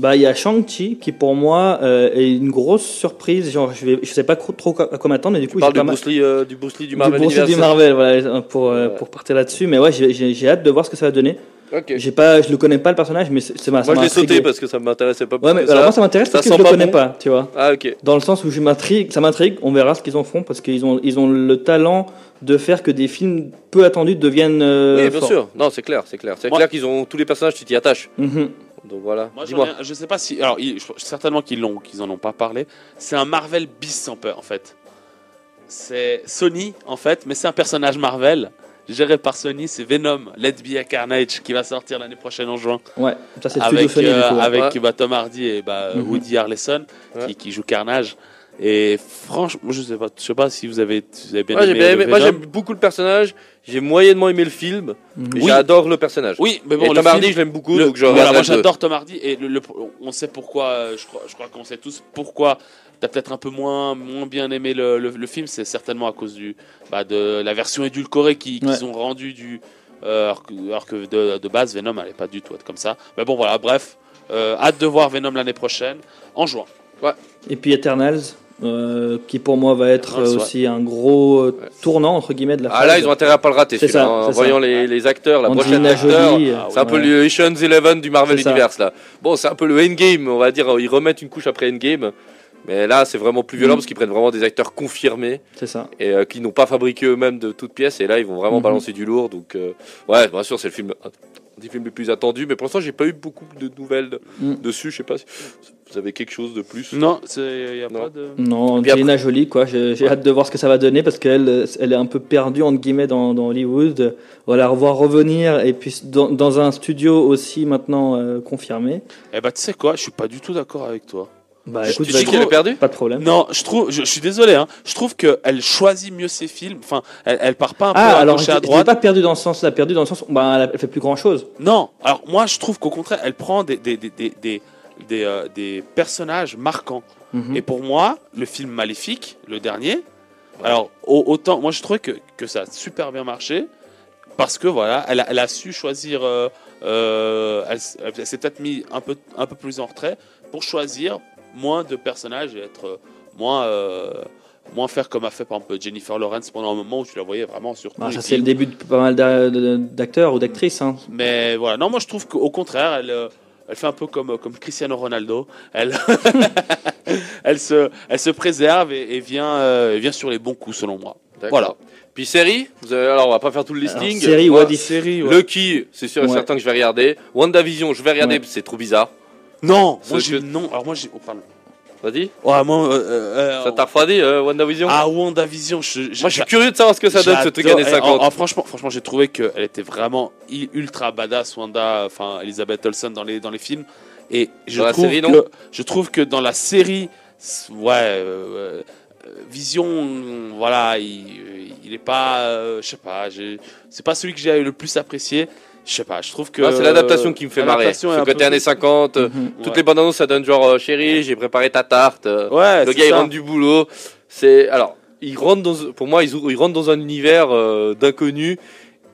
Bah, il y a Shang-Chi qui pour moi euh, est une grosse surprise. Genre, je, vais, je sais pas trop à quoi m'attendre, mais du coup, j'ai du pas Bruce, Lee, euh, du Bruce Lee du du Marvel Bruce Lee du. Marvel, voilà, pour, euh, Ouais. pour partir là-dessus. Mais ouais, j'ai- j'ai j'ai hâte de voir ce que ça va donner. Ok. J'ai pas, je le connais pas le personnage, mais c'est c'est ma. Moi, je l'ai sauté parce que ça m'intéressait pas Ouais, mais alors ça. moi ça m'intéresse parce que je le connais bon. pas, tu vois. Ah, ok. Dans le sens où je m'intrigue, ça m'intrigue, on verra ce qu'ils en font parce qu'ils ont, ils ont le talent de faire que des films peu attendus deviennent. euh, oui, bien forts. sûr. Non, c'est clair, c'est clair. C'est clair qu'ils ont tous les personnages, tu t'y attaches. Mhm. Donc voilà. Moi, Dis-moi. ai je sais pas si. Alors, il- je- certainement qu'ils l'ont, qu'ils en ont pas parlé. C'est un Marvel bis sans peur, en fait. C'est Sony, en fait, mais c'est un personnage Marvel géré par Sony. C'est Venom, Let Be a Carnage, qui va sortir l'année prochaine en juin. Ouais, ça c'est le Avec, Sony euh, du coup. ouais. avec Ouais. bah, Tom Hardy et bah, Mhm. Woody Harrelson, Ouais. qui, qui joue Carnage. Et franchement, je sais pas, je sais pas si vous avez, si vous avez bien aimé. bien aimé- moi, j'aime beaucoup le personnage. J'ai moyennement aimé le film. Mhm. Oui. j'adore le personnage. Oui, mais et bon, le Tom Hardy, film- je l'aime beaucoup. Le- donc je voilà, moi j'adore Tom Hardy et le, le- on sait pourquoi, euh, je crois, je crois qu'on sait tous pourquoi t'as peut-être un peu moins, moins bien aimé le, le- le film, c'est certainement à cause du, bah, de la version édulcorée qui- qu'ils Ouais. ont rendue du, euh, alors que, alors que de, de base Venom allait pas du tout être comme ça. Mais bon voilà, bref, euh, hâte de voir Venom l'année prochaine en juin. Et puis Eternals, euh, qui pour moi va être euh, ouais. aussi un gros euh, tournant entre guillemets de la Ah là, ils ont intérêt à pas le rater. C'est ça, En c'est voyant les, les acteurs, la prochaine acteur. Jolie, Ah, C'est un peu ouais. le Ocean's Eleven du Marvel ça. Universe là. Bon, c'est un peu le Endgame, on va dire. Ils remettent une couche après Endgame. Mais là, c'est vraiment plus violent Mm. parce qu'ils prennent vraiment des acteurs confirmés C'est ça. et euh, qui n'ont pas fabriqué eux-mêmes de toutes pièces. Et là, ils vont vraiment Mhm. balancer du lourd. Donc, euh, ouais, bien sûr, c'est le film, un des films les plus attendus. Mais pour l'instant, j'ai pas eu beaucoup de nouvelles Mm. dessus. Je sais pas si vous avez quelque chose de plus. Non, il y a Non. pas de. Non, Angelina Jolie, quoi. J'ai hâte de voir ce que ça va donner parce qu'elle, elle est un peu perdue entre guillemets dans, dans Hollywood. Voilà, revoir revenir et puis dans, dans un studio aussi maintenant euh, confirmé. Eh bah tu sais quoi, je suis pas du tout d'accord avec toi. Bah Je- écoute, tu Tu dis qu'elle est perdue? Pas de problème. Non, je trouve, je, je suis désolé, hein, je trouve qu'elle choisit mieux ses films. Enfin, elle, elle part pas un peu Ah, à alors gauche et à droite. pas perdu dans ce sens-là, perdu dans le sens où bah, elle, elle fait plus grand chose. Non, alors moi je trouve qu'au contraire, elle prend des, des, des, des, des, euh, des personnages marquants. Mhm. Et pour moi, le film Maléfique, le dernier, alors au- autant, moi je trouvais que, que ça a super bien marché parce que voilà, elle a, elle a su choisir, euh, euh, elle, s'est peut-être mis un peu, un peu plus en retrait pour choisir moins de personnages et être moins. Moins faire comme a fait par exemple Jennifer Lawrence pendant un moment où tu la voyais vraiment sur les ça c'est le début de pas mal d'acteurs ou d'actrices. Hein. Mais voilà, non, moi je trouve qu'au contraire, elle, elle fait un peu comme, comme Cristiano Ronaldo. Elle, [laughs] elle, se, elle se préserve et, et vient, euh, vient sur les bons coups, selon moi. Voilà. Puis série, vous avez- alors on va pas faire tout le Alors, listing. série, Moi, What If Série, ouais. Lucky, c'est sûr et Ouais. certain que je vais regarder. WandaVision, je vais regarder, Ouais. c'est trop bizarre. Non, moi j'ai non. Alors moi j'ai. Oh, pardon. Vas-y. Ouais, moi. euh, euh, Ça t'a refroidi, euh, WandaVision Ah, WandaVision, je, je- Moi, je suis curieux de savoir ce que ça donne, ce truc années eh, 50. en- en- franchement, franchement j'ai trouvé qu'elle était vraiment ultra badass, Wanda, enfin Elizabeth Olsen dans les, dans les films. Et je Dans la trouve série, que, je trouve que dans la série, ouais, euh, euh, Vision, euh, voilà, il, il est pas, euh, je sais pas, c'est pas celui que j'ai le plus apprécié. Je sais pas, je trouve que. Ah, c'est l'adaptation qui me fait marrer. Ce côté peu- années 50, euh, Mhm. toutes Ouais. les bandes annonces, ça donne genre, euh, chérie, j'ai préparé ta tarte. euh, Ouais, le gars, il ça. rentre du boulot. C'est alors, ils rentrent dans, pour moi, ils, ils rentrent dans un univers euh, d'inconnus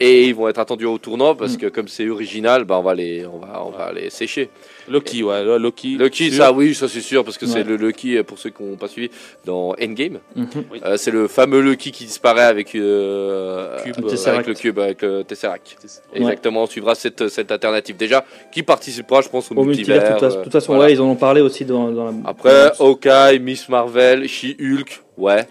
et ils vont être attendus au tournant parce Mm. que comme c'est original, bah on va les, on va, on va les sécher. Loki, ouais, Loki. Lucky, sûr. ça, oui, ça c'est sûr parce que c'est le Lucky pour ceux qui n'ont pas suivi dans Endgame. Mhm. Euh, c'est le fameux Lucky qui disparaît avec, euh, Cube, avec euh, Tesseract. le cube, avec le Tesseract. Exactement, on suivra cette, cette alternative. Déjà, qui participera, je pense, au, Au multivers, de toute, euh, toute façon, voilà. ouais, ils en ont parlé aussi dans, dans la. Après, Hawkeye, Miss Marvel, She-Hulk, ouais.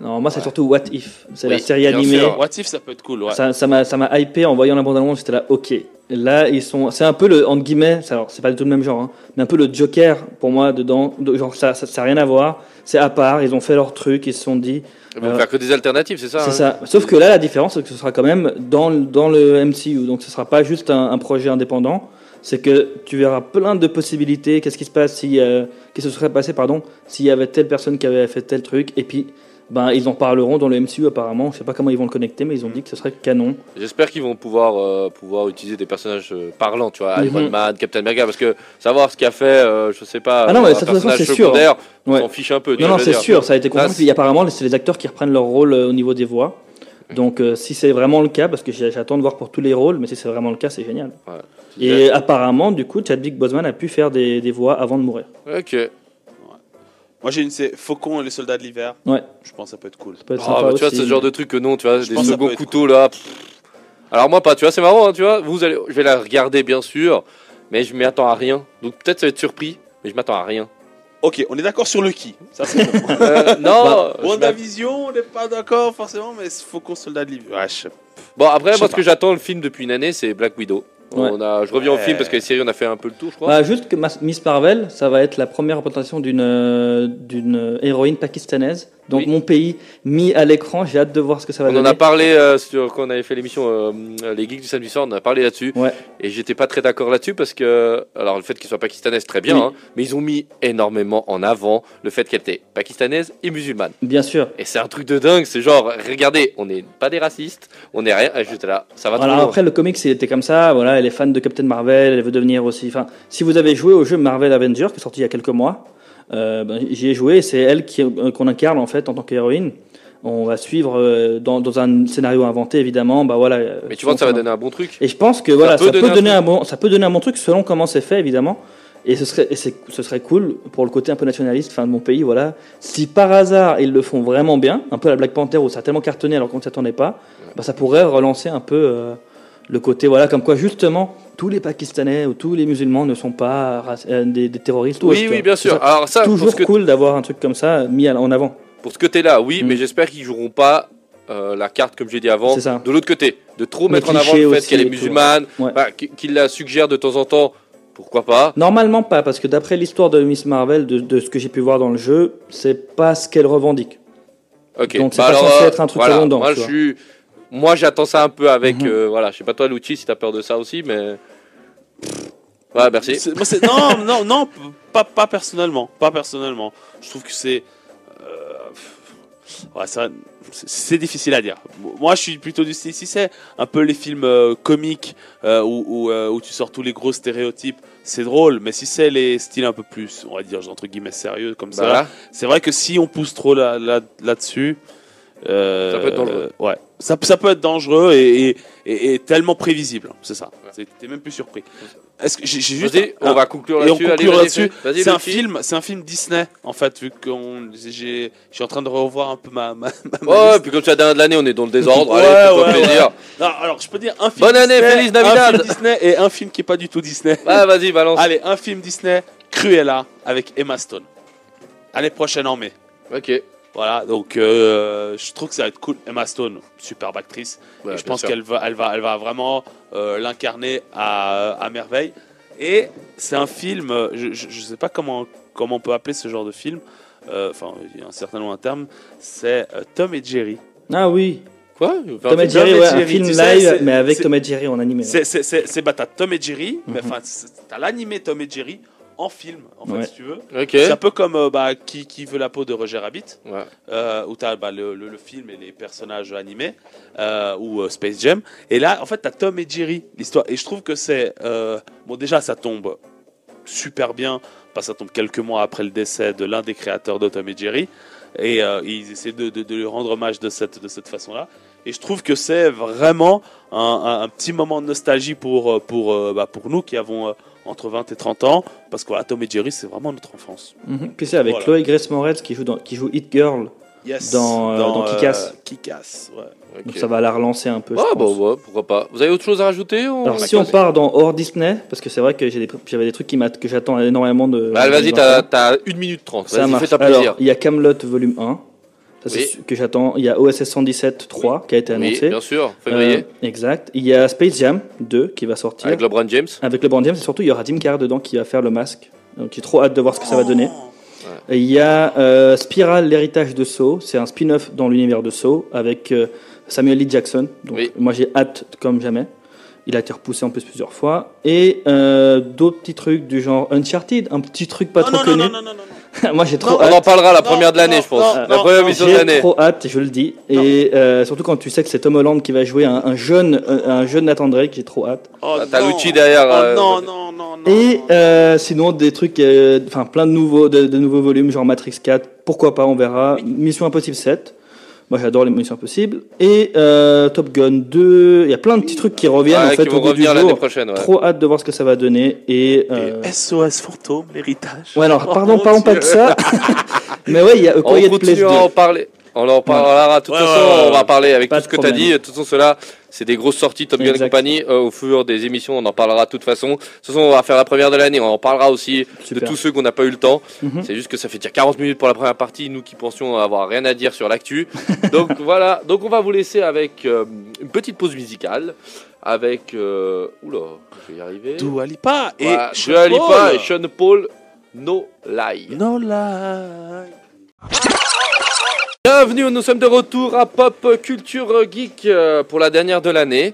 Non, moi c'est Ouais. surtout What If. C'est la série animée. sûr. What if ça peut être cool, ouais. Ça m'a ça m'a hypé en voyant la bande annonce. J'étais là, ok. Là, ils sont. C'est un peu le entre guillemets. Alors, c'est pas du tout le même genre, hein, mais un peu le Joker pour moi dedans. de- genre, ça, ça, ça rien à voir. C'est à part. Ils ont fait leur truc. Ils se sont dit. Ils vont Euh, faire que des alternatives, c'est ça C'est hein ça. Sauf que là, la différence, c'est que ce sera quand même dans, le- dans le MCU. Donc, ce sera pas juste un, un projet indépendant. C'est que tu verras plein de possibilités. Qu'est-ce qui se passe si, euh, qu'est-ce qui se serait passé, pardon, s'il y avait telle personne qui avait fait tel truc. Et puis, ben, ils en parleront dans le MCU apparemment. Je sais pas comment ils vont le connecter, mais ils ont dit que ce serait canon. J'espère qu'ils vont pouvoir, euh, pouvoir utiliser des personnages euh, parlants, tu vois, Mhm. Iron Man, Captain America, parce que savoir ce qu'a fait, euh, je sais pas, Ah non, mais un ça, de toute façon, personnage c'est sûr. secondaire, on Ouais. s'en fiche un peu. tu Non, vois non, c'est dire. sûr, ça a été confirmé. Là, Puis apparemment, c'est les acteurs qui reprennent leur rôle euh, au niveau des voix. Donc, euh, si c'est vraiment le cas, parce que j'ai- j'attends de voir pour tous les rôles, mais si c'est vraiment le cas, c'est génial. Ouais. Et apparemment, du coup, Chadwick Boseman a pu faire des, des voix avant de mourir. Ok. Moi j'ai une c'est Faucon et les soldats de l'hiver. Ouais. Je pense que ça peut être cool. Ça peut être Ah, bah, tu vois, aussi. c'est ce genre de truc que non, tu vois, Je des pense que ça seconds peut être couteaux là. pff. Alors moi pas, tu vois, c'est marrant, hein, tu vois. Vous allez, je vais la regarder bien sûr, mais je m'y attends à rien. Donc peut-être ça va être surpris, mais je m'attends à rien. Ok, on est d'accord sur le qui. Ça c'est [laughs] bon. Euh, non. Bah, je WandaVision, on n'est pas d'accord forcément, mais Faucon soldat de l'hiver. Ouais, je- Bon après, Je sais moi ce que j'attends le film depuis une année, c'est Black Widow. Ouais. On a, je reviens au film parce que les séries on a fait un peu le tour, je crois. Bah, juste que Miss Marvel, ça va être la première représentation d'une euh, d'une héroïne pakistanaise. Donc Oui. mon pays mis à l'écran, j'ai hâte de voir ce que ça va On en donner. a parlé euh, sur, quand on avait fait l'émission euh, Les Geeks du samedi soir, on en a parlé là-dessus. Ouais. Et j'étais pas très d'accord là-dessus parce que, alors le fait qu'il soit pakistanaise, très bien, Oui. hein, mais ils ont mis énormément en avant le fait qu'elle était pakistanaise et musulmane. Bien sûr. Et c'est un truc de dingue, c'est genre, regardez, on n'est pas des racistes, on est rien, j'étais là, ça va trop Alors loin. après, le comic, c'était comme ça. Voilà, elle est fan de Captain Marvel, elle veut devenir aussi. Enfin, si vous avez joué au jeu Marvel Avengers, qui est sorti il y a quelques mois, ben, j'y ai joué. C'est elle euh, qu'on incarne en fait en tant qu'héroïne. On va suivre euh, dans, dans un scénario inventé, évidemment. Bah voilà. euh, Mais tu vois que ça va donner un bon truc. Et je pense que voilà, ça, peut peut, donner un donner truc. un bon, ça peut donner un bon truc selon comment c'est fait, évidemment. Et ce serait, et ce serait cool pour le côté un peu nationaliste, enfin de mon pays, voilà. Si par hasard ils le font vraiment bien, un peu la Black Panther où ça a tellement cartonné alors qu'on ne s'attendait pas, bah, ça pourrait relancer un peu euh, le côté, voilà, comme quoi justement tous les Pakistanais ou tous les musulmans ne sont pas euh, des, des terroristes. ou Oui, oui, bien sûr. C'est Alors ça, Toujours que- cool d'avoir un truc comme ça mis en avant. pour ce côté-là, oui, Mm. mais j'espère qu'ils joueront pas euh, la carte, comme j'ai dit avant, C'est ça. de l'autre côté. De trop mettre en avant le fait qu'elle est musulmane, Ouais. bah, qu- qu'ils la suggèrent de temps en temps, pourquoi pas. Normalement pas, parce que d'après l'histoire de Miss Marvel, de, de ce que j'ai pu voir dans le jeu, c'est pas ce qu'elle revendique. Ok. Donc, c'est pas censé euh, être un truc voilà, redondant, Moi, je suis, moi, j'attends ça un peu avec, Mhm. euh, voilà. Je sais pas toi, Lucci, si t'as peur de ça aussi, mais. Ouais, merci. Moi, non, non, non, pas, pas personnellement, pas personnellement. Je trouve que c'est, euh, ouais, c'est difficile à dire. Moi, je suis plutôt du style. Si c'est un peu les films euh, comiques euh, où, où, où tu sors tous les gros stéréotypes, c'est drôle. Mais si c'est les styles un peu plus, on va dire entre guillemets sérieux comme ça, Voilà. c'est vrai que si on pousse trop là, là, là-dessus, euh, Ça peut être dangereux. euh, ouais, ça, ça peut être dangereux et, et, et- et tellement prévisible. C'est ça. C'est- T'es même plus surpris. Est-ce que j'ai juste un- on va conclure là-dessus. Allez, C'est un film, c'est un film Disney en fait, vu que j'ai, je suis en train de revoir un peu ma. ma, Ouais, liste. puis comme tu as dernière de l'année, on est dans le désordre. Ouais, Allez, ouais, plaisir. Non, alors je peux dire un film. Bonne année, Disney, Feliz Navidad. Un film Disney et un film qui est pas du tout Disney. Ouais, vas-y, balance. Allez, un film Disney, Cruella avec Emma Stone. Année prochaine en mai. Ok. Voilà, donc euh, je trouve que ça va être cool. Emma Stone, superbe actrice. Ouais, Et je pense qu'elle va, elle va, elle va vraiment euh, l'incarner à, à merveille. Et c'est un film, euh, je ne sais pas comment, comment on peut appeler ce genre de film, euh, enfin, il y a un certain nom, un terme, c'est euh, Tom et Jerry. Ah oui, Quoi? Tom et Jerry, Tom et ouais, un film tu sais, live, mais avec Tom et Jerry en animé. C'est, c'est, c'est, c'est- bah, t'as Tom et Jerry, mais Mhm. enfin, t'as l'animé Tom et Jerry en film, en fait, Ouais. si tu veux. C'est un peu comme euh, bah, qui, qui veut la peau de Roger Rabbit. Ouais. euh, où tu as le, le- le film et les personnages animés, euh, ou euh, Space Jam. Et là, en fait, tu as Tom et Jerry, l'histoire. Et je trouve que c'est. euh, bon, déjà, ça tombe super bien, parce que ça tombe quelques mois après le décès de l'un des créateurs de Tom et Jerry. Et euh, ils essaient de, de- de lui rendre hommage de cette, de cette façon-là. Et je trouve que c'est vraiment un, un- un petit moment de nostalgie pour, pour, euh, bah, pour nous qui avons euh, entre 20 et 30 ans. Parce que voilà, Tom et Jerry, c'est vraiment notre enfance. Mhm. Puis c'est avec Voilà. Chloé Grace Moretz qui joue, dans, qui joue Hit Girl, Yes. Dans, euh, dans Kick-Ass? Kick-Ass, ouais. Ok. donc ça va la relancer un peu. je Ah, bah pense. ouais, pourquoi pas. Vous avez autre chose à rajouter ou Alors si on part dans hors Disney, parce que c'est vrai que j'avais des trucs qui que j'attends énormément de. Bah, vas-y, t'as t'as 1 minute 30. Ça Vas-y, marche. fais ta plaisir. Alors il y a Camelot volume 1, ça c'est Oui. ce que j'attends. Il y a OSS 117 3 qui a été oui, annoncé. bien sûr, février. Euh, exact. Il y a Space Jam 2 qui va sortir. Avec LeBron James. Avec LeBron James et surtout il y aura Jim Carrey dedans qui va faire le masque. Donc j'ai trop hâte de voir ce que ça va donner. Il y a euh, Spiral, l'héritage de Saw. C'est un spin-off dans l'univers de Saw avec euh, Samuel Lee Jackson. Donc Oui. moi j'ai hâte comme jamais. Il a été repoussé en plus plusieurs fois. Et euh, d'autres petits trucs du genre Uncharted, un petit truc pas non, trop non, connu. non, [laughs] Moi j'ai trop Non, On en hâte. parlera la Non, première de l'année, je pense. non, la première non, émission de J'ai l'année. trop hâte, je le dis. Et euh, surtout quand tu sais que c'est Tom Holland qui va jouer un, un jeune, un, un jeune Nathan Drake, j'ai trop hâte. Oh, Ah, t'as. Lucci derrière, Oh, euh, non, non, non, non. Et euh, sinon des trucs, euh, enfin plein de nouveaux, de, de nouveaux volumes, genre Matrix 4. Pourquoi pas, on verra. Mission Impossible 7. Moi j'adore les Missions Impossibles. Et euh, Top Gun 2. Il y a plein de petits trucs qui reviennent Ouais, en fait qui vont au revenir l'année jour. prochaine. ouais. Trop hâte de voir ce que ça va donner. Et, euh, Et SOS Fantôme, l'héritage. ouais, alors Oh, pardon, mon parlons pas de ça. [laughs] Mais ouais, il y a On Quiet Place continue 2. à en parler. On en parlera. De toute Ouais, façon, ouais, ouais. on va parler avec tout ce que tu as dit. De toute façon, cela, c'est des grosses sorties Top Gun compagnie. Euh, au fur des émissions, on en parlera de toute façon. De toute façon, on va faire la première de l'année. On en parlera aussi de tous ceux qu'on n'a pas eu le temps. Mhm. C'est juste que ça fait déjà 40 minutes pour la première partie. Nous qui pensions avoir rien à dire sur l'actu. [laughs] Donc voilà. Donc on va vous laisser avec euh, une petite pause musicale. Avec. Euh... Oula, je vais y arriver. Dua Lipa et Sean Dua Lipa Paul. et Sean Paul. No Lie. No lie. Bienvenue, nous sommes de retour à Pop Culture Geek euh, pour la dernière de l'année.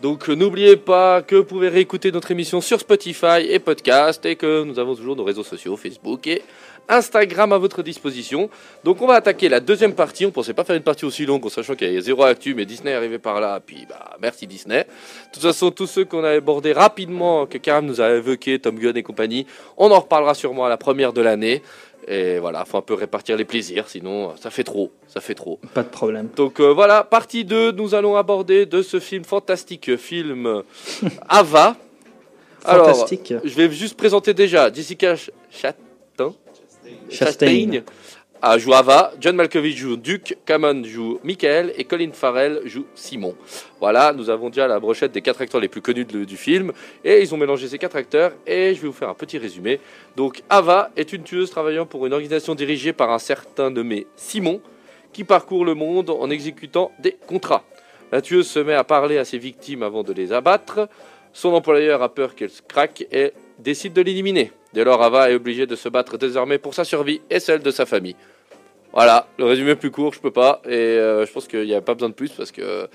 Donc euh, n'oubliez pas que vous pouvez réécouter notre émission sur Spotify et podcast et que nous avons toujours nos réseaux sociaux, Facebook et Instagram à votre disposition. Donc on va attaquer la deuxième partie. On pensait pas faire une partie aussi longue en sachant qu'il y a zéro actu, mais Disney est arrivé par là. Puis bah merci Disney. De toute façon, tous ceux qu'on a abordés rapidement, que Karam nous a évoqués, Tom Gunn et compagnie, on en reparlera sûrement à la première de l'année. Et voilà, faut un peu répartir les plaisirs, sinon euh, ça fait trop, ça fait trop. Pas de problème. Donc euh, voilà, partie 2, nous allons aborder de ce film fantastique, film euh, Ava. [laughs] Alors, Fantastique. je vais juste présenter déjà Jessica Ch- Chastain, Chastain. Ah, joue Ava, John Malkovich joue Duke, Cameron joue Michael et Colin Farrell joue Simon. Voilà, nous avons déjà la brochette des quatre acteurs les plus connus du film et ils ont mélangé ces quatre acteurs et je vais vous faire un petit résumé. Donc Ava est une tueuse travaillant pour une organisation dirigée par un certain nommé Simon qui parcourt le monde en exécutant des contrats. La tueuse se met à parler à ses victimes avant de les abattre. Son employeur a peur qu'elle craque et décide de l'éliminer. Dès lors, Ava est obligée de se battre désormais pour sa survie et celle de sa famille. Voilà, le résumé plus court, je peux pas. Et euh, je pense qu'il n'y a pas besoin de plus parce que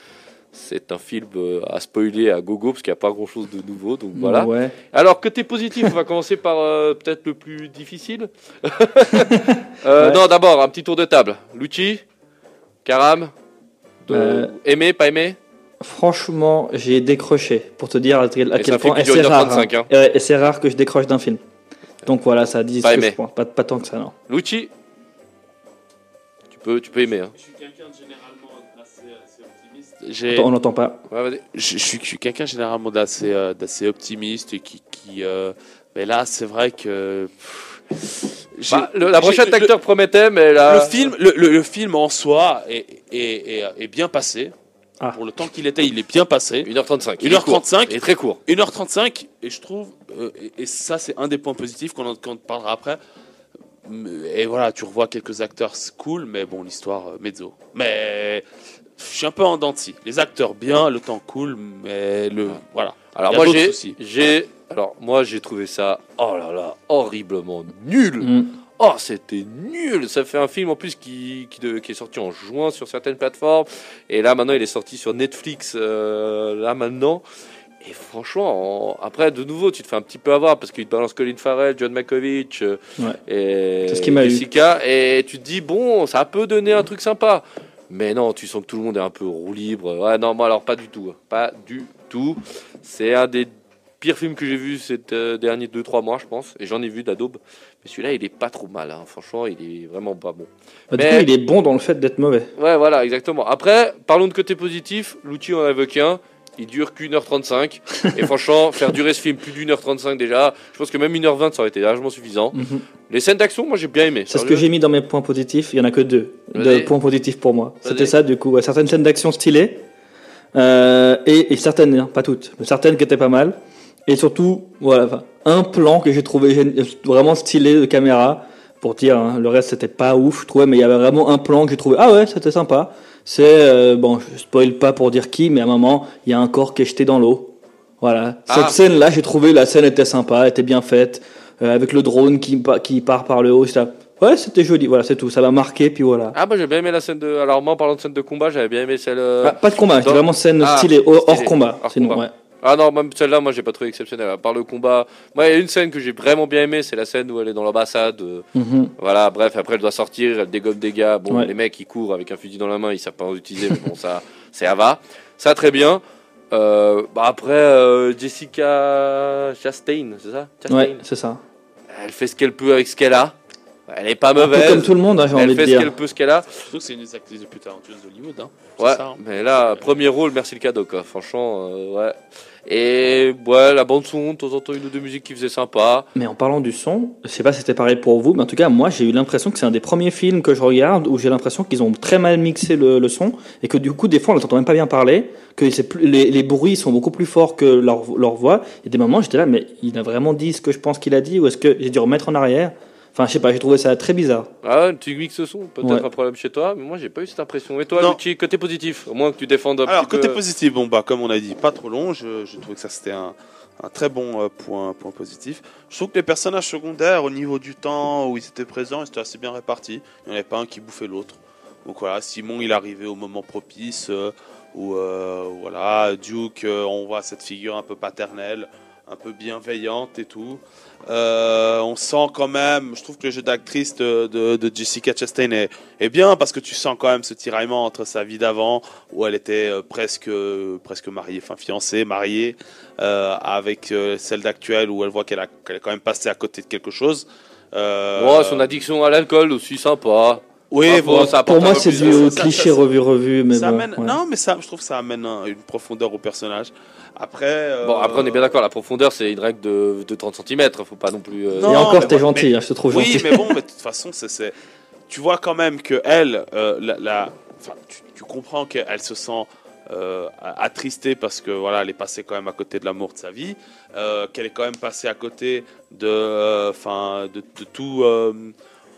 c'est un film euh, à spoiler à gogo parce qu'il n'y a pas grand chose de nouveau. Donc voilà. Ouais. Alors, côté positif, on va commencer par euh, peut-être le plus difficile. [laughs] Euh, Ouais. Non, d'abord, un petit tour de table. Lucci, Karam, aimé, pas aimé? Franchement, j'ai décroché pour te dire à quel, à point. Et c'est rare, 1h35, hein. hein. Ouais, et c'est rare que je décroche d'un film. Donc voilà, ça dit Pas ce que aimé. Pas, pas tant que ça, non. Lucci tu peux, tu peux aimer. Hein. Je suis quelqu'un de généralement assez, assez optimiste. On n'entend pas. Ouais, je, je suis, quelqu'un généralement d'assez euh, optimiste et qui, qui euh, mais là c'est vrai que Bah, le- la brochette d'acteur promettait, mais là. le film le, le- le film en soi est, est, est, est bien passé Ah. pour le temps qu'il était il est bien passé 1h35. il est 1h35. court. Il est très court. 1h35 et je trouve euh, et, et ça c'est un des points positifs qu'on en, qu'on parlera après et voilà tu revois quelques acteurs cool mais bon l'histoire euh, mezzo mais je suis un peu en dents de scie. les acteurs bien le temps cool mais le voilà Alors Il y a moi j'ai, alors moi j'ai trouvé ça, oh là là, horriblement nul. Mm. Oh c'était nul. Ça fait un film en plus qui, qui, de- qui est sorti en juin sur certaines plateformes et là maintenant il est sorti sur Netflix euh, là maintenant. Et franchement, en- après de nouveau tu te fais un petit peu avoir parce qu'il te balance Colin Farrell, John Malkovich euh, Ouais. et ce qui m'a eu. Jessica et tu te dis bon ça peut donner un truc sympa. Mais non, tu sens que tout le monde est un peu roue libre. Ouais, non, moi alors pas du tout. Pas du tout. C'est un des pires films que j'ai vu ces euh, derniers 2-3 mois, je pense. Et j'en ai vu d'Adobe. Mais celui-là, il est pas trop mal. hein. Franchement, il est vraiment pas bon. Bah, Mais- Du coup, il est bon dans le fait d'être mauvais. Ouais, voilà, exactement. Après, parlons de côté positif. L'outil en a évoqué un. Il dure qu'une heure 35. et franchement, [laughs] faire durer ce film plus d'une heure 35 déjà, je pense que même 1h20, ça aurait été largement suffisant. Mhm. Les scènes d'action, moi j'ai bien aimé. C'est ce que j'ai mis dans mes points positifs. Il y en a que deux de Vas-y. points positifs pour moi. C'était ça, du coup. Ouais, certaines scènes d'action stylées euh, et, et certaines, hein, pas toutes, mais certaines qui étaient pas mal. Et surtout, voilà, un plan que j'ai trouvé vraiment stylé de caméra. Pour dire, hein, le reste c'était pas ouf, je trouvais, mais il y avait vraiment un plan que j'ai trouvé. Ah ouais, c'était sympa. C'est euh, bon, je spoil pas pour dire qui, mais à un moment, il y a un corps qui est jeté dans l'eau. Voilà. Cette Ah. scène-là, j'ai trouvé la scène était sympa, était bien faite, euh, avec le drone qui, pa- qui part par le haut. ça- Ouais, c'était joli. Voilà, c'est tout. Ça m'a marqué, puis voilà. Ah, moi j'ai bien aimé la scène de. Alors, moi en parlant de scène de combat, j'avais bien aimé celle. euh, Ah, pas de combat, dans- vraiment scène Ah, stylée, hors, hors stylé, combat. hors sinon, combat. ouais. Ah non, même celle-là, moi j'ai pas trouvé exceptionnelle. À part le combat, moi il y a une scène que j'ai vraiment bien aimée, c'est la scène où elle est dans l'ambassade. euh, Mhm. Voilà, bref, après elle doit sortir, elle dégomme des gars. Bon, Ouais. les mecs ils courent avec un fusil dans la main, ils savent pas en utiliser, mais bon, ça, [laughs] c'est Ava. Ça très bien. Euh, bah après, euh, Jessica Chastain, c'est ça? Chastain? Ouais, c'est ça. Elle fait ce qu'elle peut avec ce qu'elle a. Elle est pas Un peu mauvaise. comme tout le monde, hein, j'ai elle envie de fait ce qu'elle peut, ce qu'elle a. Je trouve que c'est une des actrices les plus talentueuses d'Hollywood. Hein. Ouais, ça, hein. mais là, premier rôle, merci le cadeau, quoi. Franchement, euh, ouais. Et ouais, la bande son, de temps en temps, une ou deux musiques qui faisaient sympa. Mais en parlant du son, je sais pas si c'était pareil pour vous, mais en tout cas, moi, j'ai eu l'impression que c'est un des premiers films que je regarde où j'ai l'impression qu'ils ont très mal mixé le, son et que du coup, des fois, on n'entend même pas bien parler, que les, bruits sont beaucoup plus forts que leur, leur voix. Et des moments, j'étais là, mais il a vraiment dit ce que je pense qu'il a dit ou est-ce que j'ai dû remettre en arrière? Enfin, je sais pas, j'ai trouvé ça très bizarre. Ah tu mixes le son, peut-être Ouais. un problème chez toi, mais moi j'ai pas eu cette impression. Et toi, Non. Luchi, côté positif, au moins que tu défendes un Alors, petit côté peu. positif, bon, bah, comme on a dit, pas trop long. Je, je trouvais que ça c'était un, un très bon euh, point, point positif. Je trouve que les personnages secondaires, au niveau du temps où ils étaient présents, ils étaient assez bien répartis. Il n'y en avait pas un qui bouffait l'autre. Donc voilà, Simon, il arrivait au moment propice. euh, où euh, voilà, Duke, euh, on voit cette figure un peu paternelle, un peu bienveillante et tout. Euh, on sent quand même, je trouve que le jeu d'actrice de, de- de Jessica Chastain est, est bien parce que tu sens quand même ce tiraillement entre sa vie d'avant où elle était euh, presque, presque mariée, enfin fiancée, mariée, euh, avec euh, celle d'actuelle où elle voit qu'elle a, qu'elle est quand même passée à côté de quelque chose. Euh, son addiction à l'alcool aussi sympa. Oui, Ah, bon, ça Pour moi, c'est du ça- cliché ça- revu, revu, mais ça bon. amène, ouais. non, mais ça, je trouve que ça amène un- une profondeur au personnage. Après, euh, Bon, après, on est bien d'accord, la profondeur, c'est une règle de, de 30 cm. Faut pas non plus. euh, Non, Et encore, t'es bon, gentil, mais- hein, je te trouve Oui, gentil. mais bon, mais de toute façon, c'est, tu vois quand même que elle, euh, la, la- enfin, tu, tu comprends qu'elle se sent euh, attristée parce que voilà, elle est passée quand même à côté de l'amour de sa vie, euh, qu'elle est quand même passée à côté de, euh, enfin, de, de tout. euh,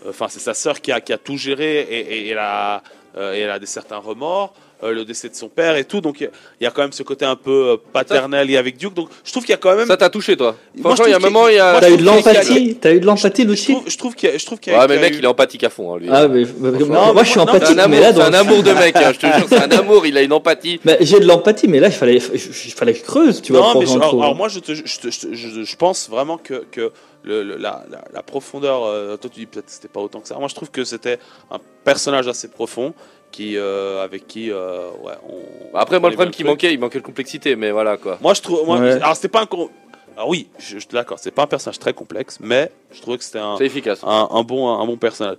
Enfin, c'est sa sœur qui a, qui a tout géré et, et- et elle a, euh, et elle a des certains remords. Euh, le décès de son père et tout, donc il y a- il y, a quand même ce côté un peu euh, paternel et avec Duke. Donc je trouve qu'il y a quand même. Ça t'a touché, toi Moi, Franchement, je il y a un moment, il y a. T'as eu de l'empathie T'as eu de l'empathie, trouve, je trouve qu'il y a, je trouve qu'il y a- Ouais, mais le mec, eu- il est empathique à fond, hein, lui. Ah, mais, moi, Non, moi, mais je suis empathique, un mais là, c'est un amour de [laughs] mec, hein, je te jure, c'est un amour, il a une empathie. Bah, j'ai de l'empathie, mais là, il fallait, il fallait que je creuse, tu vois. non, mais alors, moi, je, pense vraiment que, que le, le- la, la- la profondeur, euh, toi tu dis peut-être que c'était pas autant que ça. Moi, je trouve que c'était un personnage assez profond qui, euh, avec qui, euh, ouais, on. Bah, Après, on moi, le problème qui manquait, il manquait de complexité, mais voilà quoi. Moi, je trouve. Moi, Ouais. Alors, c'était pas un. con- Alors, oui, je, je suis d'accord, c'est pas un personnage très complexe, mais je trouvais que c'était un, C'est efficace. un, un bon, un bon personnage.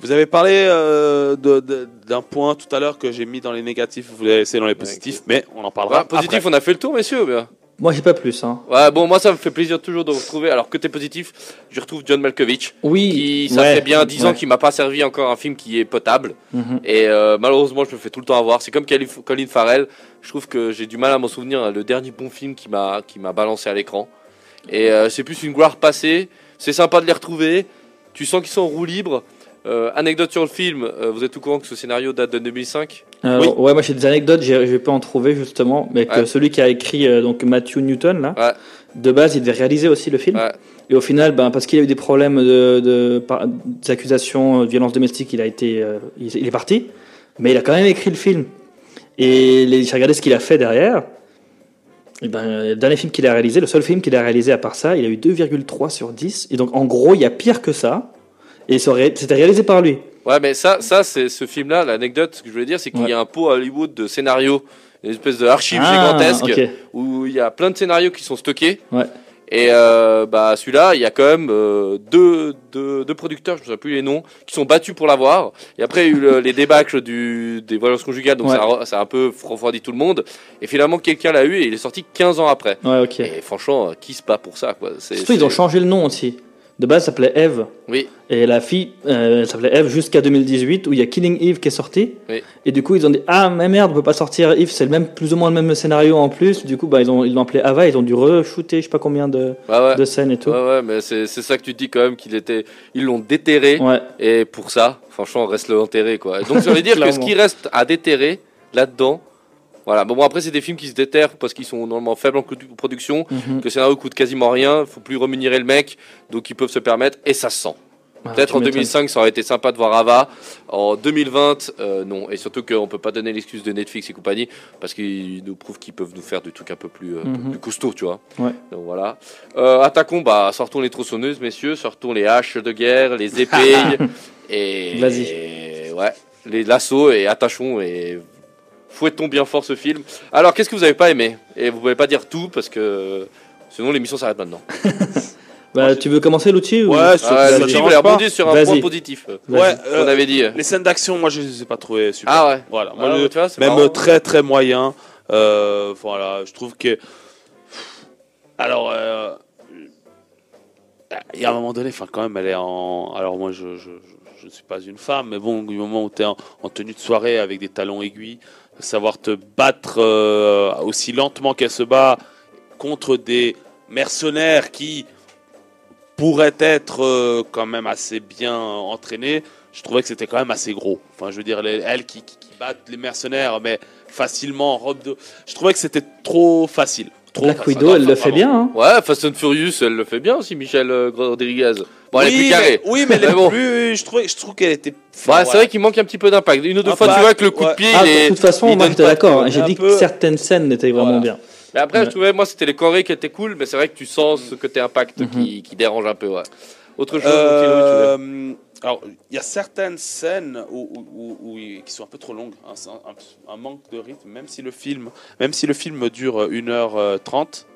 Vous avez parlé euh, d'un point tout à l'heure que j'ai mis dans les négatifs, vous l'avez laissé dans les positifs, mais on en parlera. Ouais, positif, après. on a fait le tour, messieurs. bien. Moi, j'ai pas plus. Hein. Ouais, bon, moi, ça me fait plaisir toujours de retrouver. Alors, côté positif, je retrouve John Malkovich, Oui. qui, ça ouais, fait bien 10 ans qu'il m'a pas servi encore un film qui est potable. Mhm. Et euh, malheureusement, je me fais tout le temps avoir. C'est comme Colin Farrell. Je trouve que j'ai du mal à m'en souvenir. Le dernier bon film qui m'a qui m'a balancé à l'écran. Et euh, c'est plus une gloire passée. C'est sympa de les retrouver. Tu sens qu'ils sont en roue libre. Euh, anecdote sur le film. vous êtes au courant que ce scénario date de 2005 Alors, Oui. Ouais, moi j'ai des anecdotes, j'ai- je vais pas en trouver justement, mais que Ouais. celui qui a écrit euh, donc Matthew Newton là, Ouais. de base il devait réaliser aussi le film. Ouais. Et au final, ben, parce qu'il a eu des problèmes de, de, par- des accusations de violence domestique, il a été, euh, il, il est parti, mais il a quand même écrit le film. Et j'ai regardé ce qu'il a fait derrière. Et ben, le dernier film qu'il a réalisé, le seul film qu'il a réalisé à part ça, il a eu 2,3 sur 10. Et donc en gros, il y a pire que ça. Et c'était réalisé par lui. Ouais, mais ça, ça c'est ce film-là. L'anecdote, ce que je voulais dire, c'est qu'il Ouais. y a un pot à Hollywood de scénarios, une espèce de archive Ah, gigantesque où il y a plein de scénarios qui sont stockés. Ouais. Et euh, bah celui-là, il y a quand même euh, deux, deux, deux producteurs, je ne sais plus les noms, qui sont battus pour l'avoir. Et après, il y a eu le- [laughs] les débâcles du, des violences conjugales, donc Ouais. ça, a, ça a un peu refroidi tout le monde. Et finalement, quelqu'un l'a eu et il est sorti 15 ans après. Ouais, ok. Et franchement, euh, qui se bat pour ça quoi? Surtout, ils ont changé le nom aussi. De base, ça s'appelait Eve. Oui, Et la fille, euh, s'appelait Eve jusqu'à 2018, où il y a Killing Eve qui est sorti. Oui. Et du coup, ils ont dit Ah, mais merde, on peut pas sortir Eve, c'est le même, plus ou moins le même scénario en plus. Du coup, bah, ils ont ils l'ont appelé Ava, ils ont dû re-shooter je sais pas combien de, ouais, ouais. de scènes et tout. Ouais, ouais, mais c'est c'est ça que tu dis quand même qu'il était. Ils l'ont déterré. Ouais. Et pour ça, franchement, reste le enterré, quoi. Et donc, ça veut dire que ce qui reste à déterrer là-dedans, voilà. Bon, bon, après, c'est des films qui se déterrent parce qu'ils sont normalement faibles en coût de production, Mhm. que le scénario coûte quasiment rien, faut plus remunérer le mec, donc ils peuvent se permettre, et ça se sent. Ah, Peut-être en m'étonnes. 2005, ça aurait été sympa de voir Ava. En 2020, euh, non. Et surtout qu'on peut pas donner l'excuse de Netflix et compagnie parce qu'ils nous prouvent qu'ils peuvent nous faire du truc un peu plus, euh, Mhm. plus costaud, tu vois. Ouais. Donc voilà. Euh, attaquons, bah, sortons les tronçonneuses, messieurs. Sortons les haches de guerre, les [laughs] épées. et. Vas-y. et ouais. Les lassos et attachons et. Fouettons bien fort ce film. Alors, qu'est-ce que vous avez pas aimé? Et vous pouvez pas dire tout parce que sinon l'émission s'arrête maintenant. [laughs] Bah, tu veux commencer, Luchi ou- Ouais, ça, Ah, ça le te type, dérange il a pas rebondi sur un point positif. euh. Ouais, qu'on euh, avait dit. les scènes d'action, moi je les ai pas trouvées super. Ah ouais. Voilà, moi, Ah, tu vois, même marrant. très très moyen. Euh, voilà, je trouve que. Alors, euh, il y a un moment donné, enfin, quand même, elle est en. Alors, moi, je, je, je- je ne suis pas une femme, mais bon, du moment où tu es en, en tenue de soirée avec des talons aiguilles, savoir te battre euh, aussi lentement qu'elle se bat contre des mercenaires qui pourraient être euh, quand même assez bien entraînés, je trouvais que c'était quand même assez gros. Enfin, je veux dire, les- elles qui, qui- qui battent les mercenaires, mais facilement en robe de. Je trouvais que c'était trop facile. Trop Black. Widow, elle le fait bien. Hein. Ouais, Fast and Furious, elle le fait bien aussi, Michel euh, Rodriguez. Bon, elle est oui, plus carrée. Mais, oui, mais elle est bon. plus. Je trouvais, je trouve qu'elle était. Bah, enfin, c'est vrai qu'il manque un petit peu d'impact. Une ou deux Un fois, tu pack, vois que le coup ouais. de pied, Ah, est- de toute façon, il moi j'étais d'accord. hein. J'ai dit peu- que certaines scènes étaient vraiment Voilà. bien. Mais après, Ouais. je trouvais, moi, c'était les chorés qui étaient cool, mais c'est vrai que tu sens ce côté impact Mhm. qui, qui dérange un peu, ouais. Autre chose, Euh, alors, il y a certaines scènes où, où- où- où il- qui sont un peu trop longues, un, un- un manque de rythme, même si le film, même si le film dure 1h30.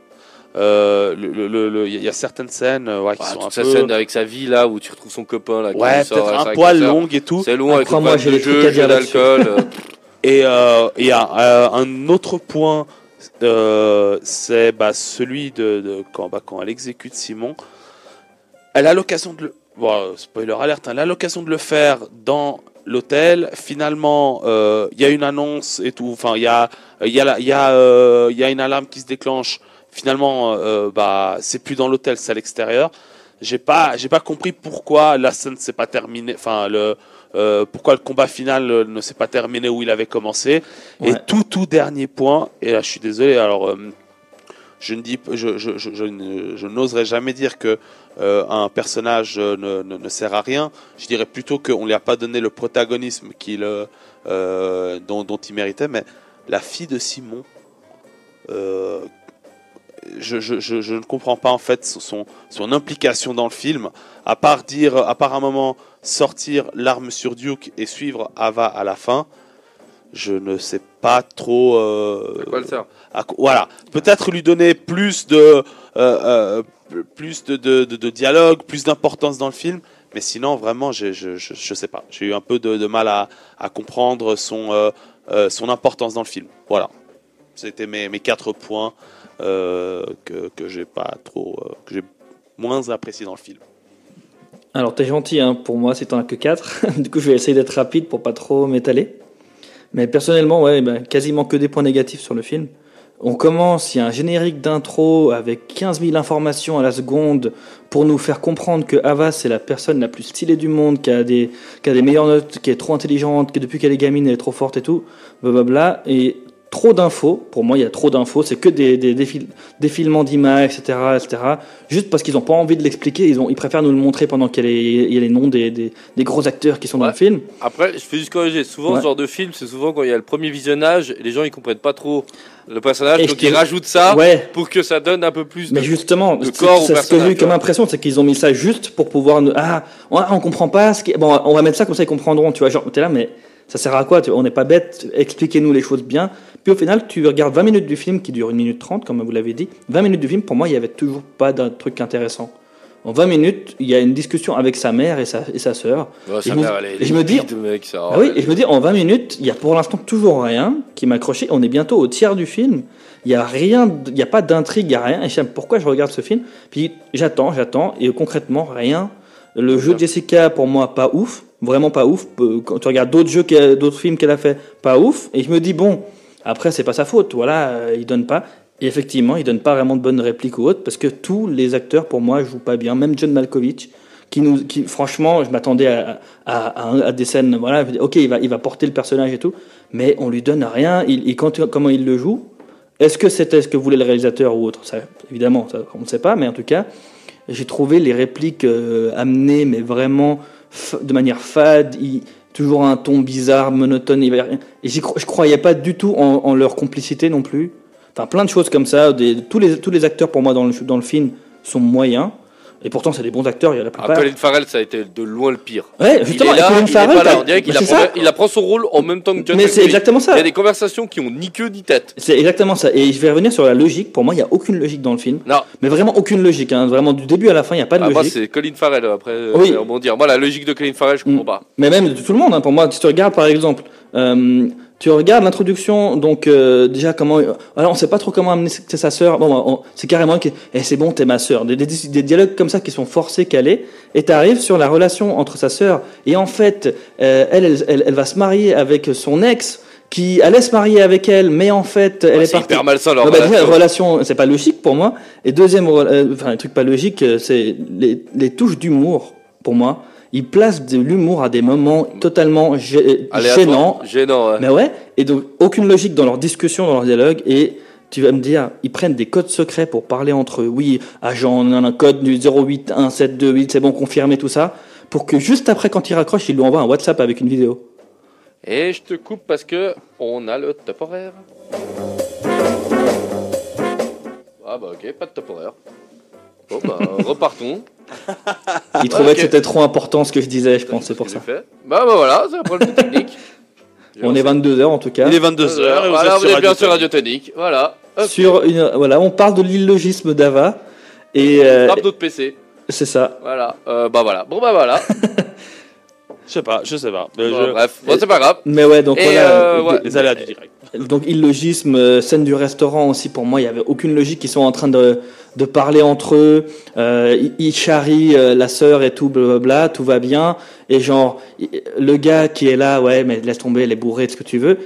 euh, le- le- le- le- Il y a certaines scènes euh, ouais, qui veux Ah, sont toute un sa peu. scène avec sa vie, là, où tu retrouves son copain, là, ouais, peut-être un poil vrai que long et tout. C'est long avec le j'ai de jeu, à jeu d'alcool. euh, [laughs] Et euh, il y a euh, un autre point, euh, c'est bah, celui de, de quand, bah, quand elle exécute Simon. Elle a l'occasion de le. Bon, spoiler alerte, hein, elle a l'occasion de le faire dans l'hôtel. Finalement, euh, il y a une annonce et tout. Enfin, il y a, y, a la- y, a, euh, y a une alarme qui se déclenche. Finalement, euh, bah, c'est plus dans l'hôtel, c'est à l'extérieur. J'ai pas, j'ai pas compris pourquoi la scène s'est pas terminée. Enfin, le, euh, pourquoi le combat final ne s'est pas terminé où il avait commencé. Et tout, tout dernier point, et là je suis désolé, alors euh, je ne dis, je, n'oserais jamais dire que euh, un personnage euh, ne, sert à rien. Je dirais plutôt qu'on ne lui a pas donné le protagonisme qu'il, euh, dont, il méritait, mais la fille de Simon, je ne comprends pas en fait son, son implication dans le film, à part dire, à part un moment sortir l'arme sur Duke et suivre Ava à la fin. Je ne sais pas trop. euh, à quoi le sert à voilà, peut-être lui donner plus de, euh, euh, plus de, de, de- de dialogue, plus d'importance dans le film. Mais sinon, vraiment, je, je, je, je sais pas. J'ai eu un peu de, de mal à, à comprendre son, euh, euh, son importance dans le film. Voilà. C'était mes, mes quatre points euh, que, que j'ai pas trop, euh, que j'ai moins apprécié dans le film. Alors, t'es gentil, hein, pour moi, c'est t'en as que 4. [laughs] du coup, je vais essayer d'être rapide pour pas trop m'étaler. Mais personnellement, ouais, ben, quasiment que des points négatifs sur le film. On commence, il y a un générique d'intro avec 15 000 informations à la seconde pour nous faire comprendre que Ava, c'est la personne la plus stylée du monde, qui a des, qui a des meilleures notes, qui est trop intelligente, que depuis qu'elle est gamine, elle est trop forte et tout, blablabla. Et trop d'infos, pour moi, il y a trop d'infos, c'est que des, des défil- défilements d'images, etc., etc. Juste parce qu'ils n'ont pas envie de l'expliquer, ils, ont, ils préfèrent nous le montrer pendant qu'il y a les, il y a les noms des, gros acteurs qui sont dans le film. Après, je fais juste corriger. Souvent, Ouais. ce genre de film, c'est souvent quand il y a le premier visionnage, les gens ils comprennent pas trop le personnage, Et donc ils te- rajoutent ça Ouais, pour que ça donne un peu plus de. Mais justement, de corps au ce que j'ai eu comme impression, c'est qu'ils ont mis ça juste pour pouvoir. nous- Ah, on, on comprend pas ce qui. Bon, on va mettre ça comme ça, ils comprendront. Tu vois, genre, t'es là, mais ça sert à quoi On n'est pas bête, expliquez-nous les choses bien. Puis au final, tu regardes 20 minutes du film qui dure 1 minute 30, comme vous l'avez dit. 20 minutes du film, pour moi, il y avait toujours pas d'un truc intéressant. En 20 minutes, il y a une discussion avec sa mère et sa, et sa sœur. Ouais, Et je me- et je dis- limpide, mec, ça. Ah oui, et je me dis, en 20 minutes, il y a pour l'instant toujours rien qui m'a accroché. On est bientôt au tiers du film. Il n'y a rien, il n'y a pas d'intrigue, il n'y a rien. Et je sais pourquoi je regarde ce film. Puis j'attends, j'attends, et concrètement, rien. Le jeu de Jessica, pour moi, pas ouf. Vraiment pas ouf. Quand tu regardes d'autres jeux, d'autres films qu'elle a fait, pas ouf. Et je me dis, bon, après, c'est pas sa faute. Voilà, euh, il donne pas. Et effectivement, il donne pas vraiment de bonnes répliques ou autres, parce que tous les acteurs, pour moi, jouent pas bien. Même John Malkovich, qui nous, qui, franchement, je m'attendais à, à, à- à des scènes, voilà, ok, il va, il va porter le personnage et tout, mais on lui donne rien. Il, il- quand, comment il le joue, est-ce que c'était ce que voulait le réalisateur ou autre? Ça, Évidemment, ça, on ne sait pas, mais en tout cas, j'ai trouvé les répliques euh, amenées, mais vraiment de manière fade, toujours un ton bizarre, monotone. il. Et je croyais pas du tout en, leur complicité non plus. Enfin, plein de choses comme ça. Tous, les, acteurs, pour moi, dans le film, sont moyens. Et pourtant, c'est des bons acteurs, il y a la Ah. Colin Farrell, ça a été de loin le pire. Ouais, Il justement, est là, et Colin il est Farrell, pas là. On dirait qu'il bah, c'est apprend, il son rôle en même temps que John Mais c'est exactement ça. Il y a des conversations qui ont ni queue ni tête. C'est exactement ça. Et je vais revenir sur la logique. Pour moi, il n'y a aucune logique dans le film. Non, Mais vraiment aucune logique. hein. Vraiment, du début à la fin, il n'y a pas de ah, moi logique. c'est Colin Farrell après. euh, Oui. je vais rebondir. Moi la logique de Colin Farrell, je comprends Mm. pas. Mais même de tout le monde, hein, pour moi, si tu regardes par exemple, euh, tu regardes l'introduction, donc euh, déjà comment, alors on sait pas trop comment amener c'est sa sœur. Bon, on- c'est carrément que, eh, c'est bon, t'es ma sœur. Des, des, des dialogues comme ça qui sont forcés, calés, et t'arrives sur la relation entre sa sœur et en fait, euh, elle, elle, elle, elle va se marier avec son ex qui allait se marier avec elle, mais en fait, elle Ouais, est c'est partie. hyper malsain leur Ouais, bah, relation. relation, c'est pas logique pour moi. Et deuxième, euh, enfin, un truc pas logique, c'est les, les touches d'humour, pour moi. Ils placent de l'humour à des moments totalement gê- gênants. Gênant, ouais. Mais ouais, et donc aucune logique dans leur discussion, dans leur dialogue. Et tu vas me dire, ils prennent des codes secrets pour parler entre eux. Oui, agent, on a un code du 081728, c'est bon, confirmé tout ça. Pour que juste après, quand ils raccrochent, ils lui envoient un WhatsApp avec une vidéo. Et je te coupe parce que on a le top horaire. Ah bah ok, pas de top horaire. Bon bah [laughs] repartons. Ils trouvaient ok. que c'était trop important ce que je disais, je pense, c'est pour Ce ça. Bah bah voilà, c'est un problème technique. [laughs] On est 22h en tout cas. Il est 22h. et Voilà, vous êtes bien sur Radio Tonique. Voilà. Sur une, voilà, on parle de l'illogisme d'Ava. Et euh, Frappe d'autres PC. c'est ça. Voilà. Euh, bah voilà. Bon bah voilà. [laughs] Je sais pas, je sais pas. Euh, Bon, je- Bref, bon, c'est pas grave. Mais ouais, donc Et, voilà. euh, ouais. Les aléas du direct. Donc illogisme, euh, scène du restaurant aussi pour moi, il y avait aucune logique. Ils sont en train de, de parler entre eux. Euh, ils- charrient euh, la sœur et tout, blablabla, tout va bien. Et genre le gars qui est là, ouais, mais laisse tomber, les bourrés, ce que tu veux.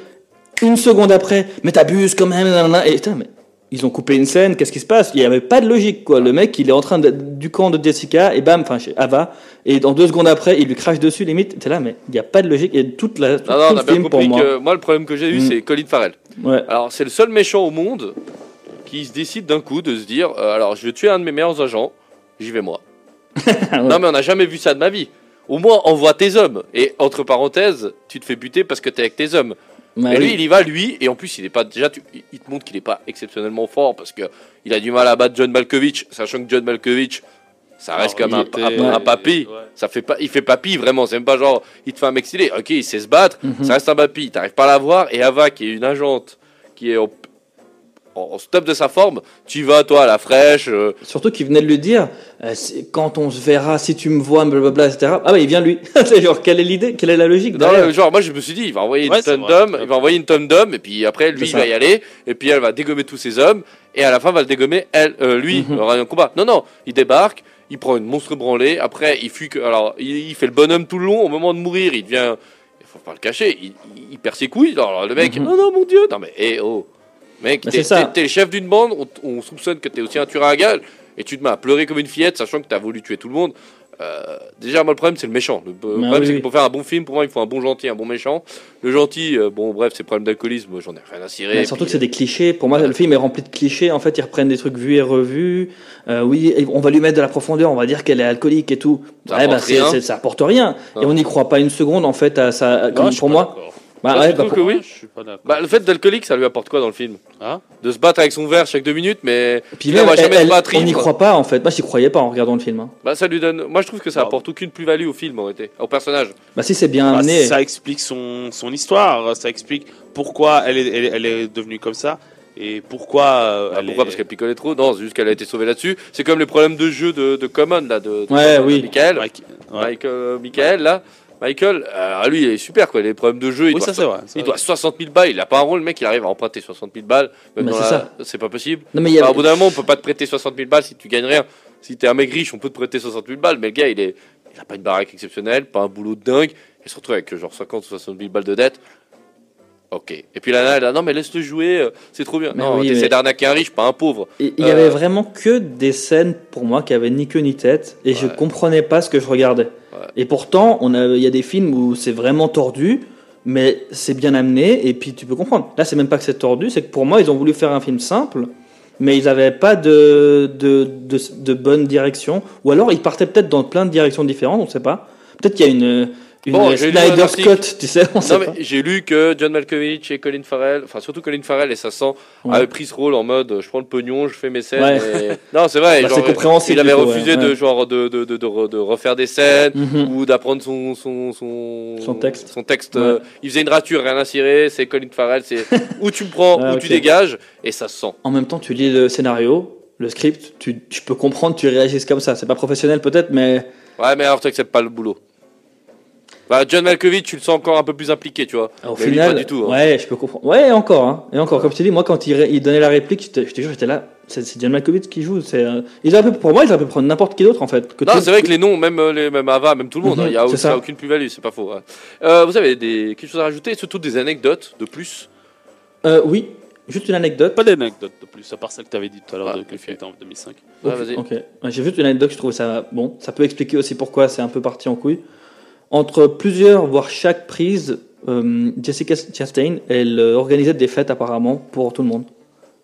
Une seconde après, mais t'abuses quand même. Et putain, mais ils ont coupé une scène. Qu'est-ce qui se passe? Il y avait pas de logique quoi. Le mec, il est en train de, du camp de Jessica et bam, enfin Ava. Et dans deux secondes après, il lui crache dessus limite. T'es là, mais il n'y a pas de logique. Et toute la tout, Non, non, on a bien compris moi. que moi, le problème que j'ai eu, Mm. c'est Colin Farrell. Ouais. Alors, c'est le seul méchant au monde qui se décide d'un coup de se dire euh, alors, je vais tuer un de mes meilleurs agents, j'y vais moi. [laughs] Non, mais on n'a jamais vu ça de ma vie. Au moins, envoie tes hommes. Et entre parenthèses, tu te fais buter parce que t'es avec tes hommes. Et lui, oui. il y va, lui, et en plus, il est pas déjà, tu- il te montre qu'il est pas exceptionnellement fort parce que il a du mal à battre John Malkovich, sachant que John Malkovich, ça reste Alors, comme un, était- un- un papy. Ouais. Ça fait pas, il fait papy vraiment. C'est même pas genre, il te fait un mec stylé. Ok, il sait se battre. Mhm. Ça reste un papy. T'arrives pas à la voir. Et Ava, qui est une agente, qui est au, en stop de sa forme, tu y vas toi à la fraîche. euh, Surtout qu'il venait de lui dire, euh, quand on se verra, si tu me vois, blablabla, etc. Ah bah il vient lui. [laughs] c'est genre, quelle est l'idée? Quelle est la logique? Non, genre, moi, je me suis dit, il va envoyer Ouais, une tonne d'hommes, il va envoyer une tonne d'hommes, et puis après, lui, il va y aller, et puis elle va dégommer tous ses hommes, et à la fin, va le dégommer, elle, euh, lui, Mhm. aura un combat. Non, non, il débarque, il prend une monstre branlée, après, il fuit que, alors, il, il fait le bonhomme tout le long, au moment de mourir, il devient, il faut pas le cacher, il, il- il perd ses couilles, alors le mec, Mhm. oh non, mon dieu, non, mais, eh, oh, mec, Mais t'es t'es- t'es le chef d'une bande, on, on soupçonne que t'es aussi un tueur à gages, et tu te mets à pleurer comme une fillette, sachant que t'as voulu tuer tout le monde. Euh, déjà, moi, le problème, c'est le méchant. Le problème, oui, c'est que pour faire un bon film, pour moi, il faut un bon gentil, un bon méchant. Le gentil, euh, bon, bref, c'est problème d'alcoolisme, j'en ai rien à cirer. Mais et surtout puis, que c'est des clichés. Pour moi, le film est rempli de clichés. En fait, ils reprennent des trucs vus et revus. Euh, oui, et on va lui mettre de la profondeur. On va dire qu'elle est alcoolique et tout. Ça Ouais, bah, c'est- ça apporte rien. Non. Et on n'y croit pas une seconde, en fait, à ça. Comme pour moi. d'accord. Bah, ouais, bah, que oui Je suis pas d'accord. Bah, le fait d'alcoolique, ça lui apporte quoi dans le film? Hein? De se battre avec son verre chaque deux minutes, mais Puis il même, va elle- jamais elle- se battre. on n'y croit pas, en fait. Moi, j'y croyais pas en regardant le film. hein. Bah, ça lui donne. Moi, je trouve que ça apporte aucune plus-value au film, en réalité, au personnage. Bah, si c'est bien Bah, amené. ça explique son, son histoire, ça explique pourquoi elle est, elle, est- elle est devenue comme ça et pourquoi. euh, Bah, pourquoi? est- Parce qu'elle picolait trop Non, c'est juste qu'elle a été sauvée là-dessus. C'est comme les problèmes de jeu de, de Common, là, de, de Ouais, de oui. Michael. Mike- ouais. Michael, euh, Michael, là. Michael, euh, lui, il est super, quoi. Les problèmes de jeu, il Oui, doit ça c'est vrai. Il doit 60 000 balles, il a pas un rôle, le mec, il arrive à emprunter 60 000 balles. C'est la- ça. C'est pas possible. Non, mais il y a- Enfin, au bout d'un moment, on peut pas te prêter 60 000 balles si tu gagnes rien. Si t'es un mec riche, on peut te prêter 60 000 balles, mais le gars, il est, il a pas une baraque exceptionnelle, pas un boulot de dingue, il se retrouve avec genre 50 ou 60 000 balles de dette. Ok. Et puis là, là, elle a, non, mais laisse-le jouer, euh, c'est trop bien. Mais non, oui, t'essaies mais- d'arnaquer un riche, pas un pauvre. Il y Euh, avait vraiment que des scènes pour moi qui avaient ni queue ni tête et je Ouais. comprenais pas ce que je regardais. Ouais. Et pourtant, on a, il y a des films où c'est vraiment tordu, mais c'est bien amené et puis tu peux comprendre. Là, c'est même pas que c'est tordu, c'est que pour moi, ils ont voulu faire un film simple mais ils n'avaient pas de, de, de, de bonne direction. Ou alors ils partaient peut-être dans plein de directions différentes, on ne sait pas. Peut-être qu'il y a une, une Bon, j'ai lu un Snyder. Scott, tu sais, on sait Non, pas. mais j'ai lu que John Malkovich et Colin Farrell, enfin surtout Colin Farrell et ça sent, Ouais. avaient pris ce rôle en mode euh, je prends le pognon, je fais mes scènes. Ouais. et- [laughs] Non, c'est vrai. Bah, c'est compréhensible, Il avait refusé ouais, de genre de, de, de, de, re- de refaire des scènes Mhm. ou d'apprendre son, son, son, Son texte. Son texte. Euh, il faisait une rature, rien à cirer. C'est Colin Farrell, c'est [laughs] où tu me prends, Ouais, où tu dégages et ça se sent. En même temps, tu lis le scénario, le script, tu, tu peux comprendre, tu réagisses comme ça. C'est pas professionnel peut-être, mais Ouais, mais alors tu acceptes pas le boulot. Bah, John Malkovich, tu le sens encore un peu plus impliqué, tu vois. au Mais lui, final, pas du tout. hein. ouais, je peux comprendre. Ouais, encore, hein. et encore. Comme je t'ai dit, moi, quand il, donnait la réplique, je te, te jure, j'étais là. C'est John Malkovich qui joue. C'est, euh, ils auraient pu- pour moi, ils auraient pu prendre n'importe qui d'autre en fait. Que Non, c'est vrai que les noms, même euh, les même Ava, même tout le monde, Mhm, il n'y a, ça. aucune plus-value, c'est pas faux. ouais. Euh, vous avez des, quelque chose à rajouter, surtout des anecdotes de plus? Euh, oui, juste une anecdote. Pas d'anecdote de plus, à part celle que tu avais dit tout à l'heure Ah, de que le ok. film était en 2005. Ouais, Ok, vas-y. ok. Ouais, J'ai vu une anecdote, je trouvais ça bon. Ça peut expliquer aussi pourquoi c'est un peu parti en couille. Entre plusieurs, voire chaque prise, euh, Jessica Chastain, elle euh, organisait des fêtes apparemment pour tout le monde.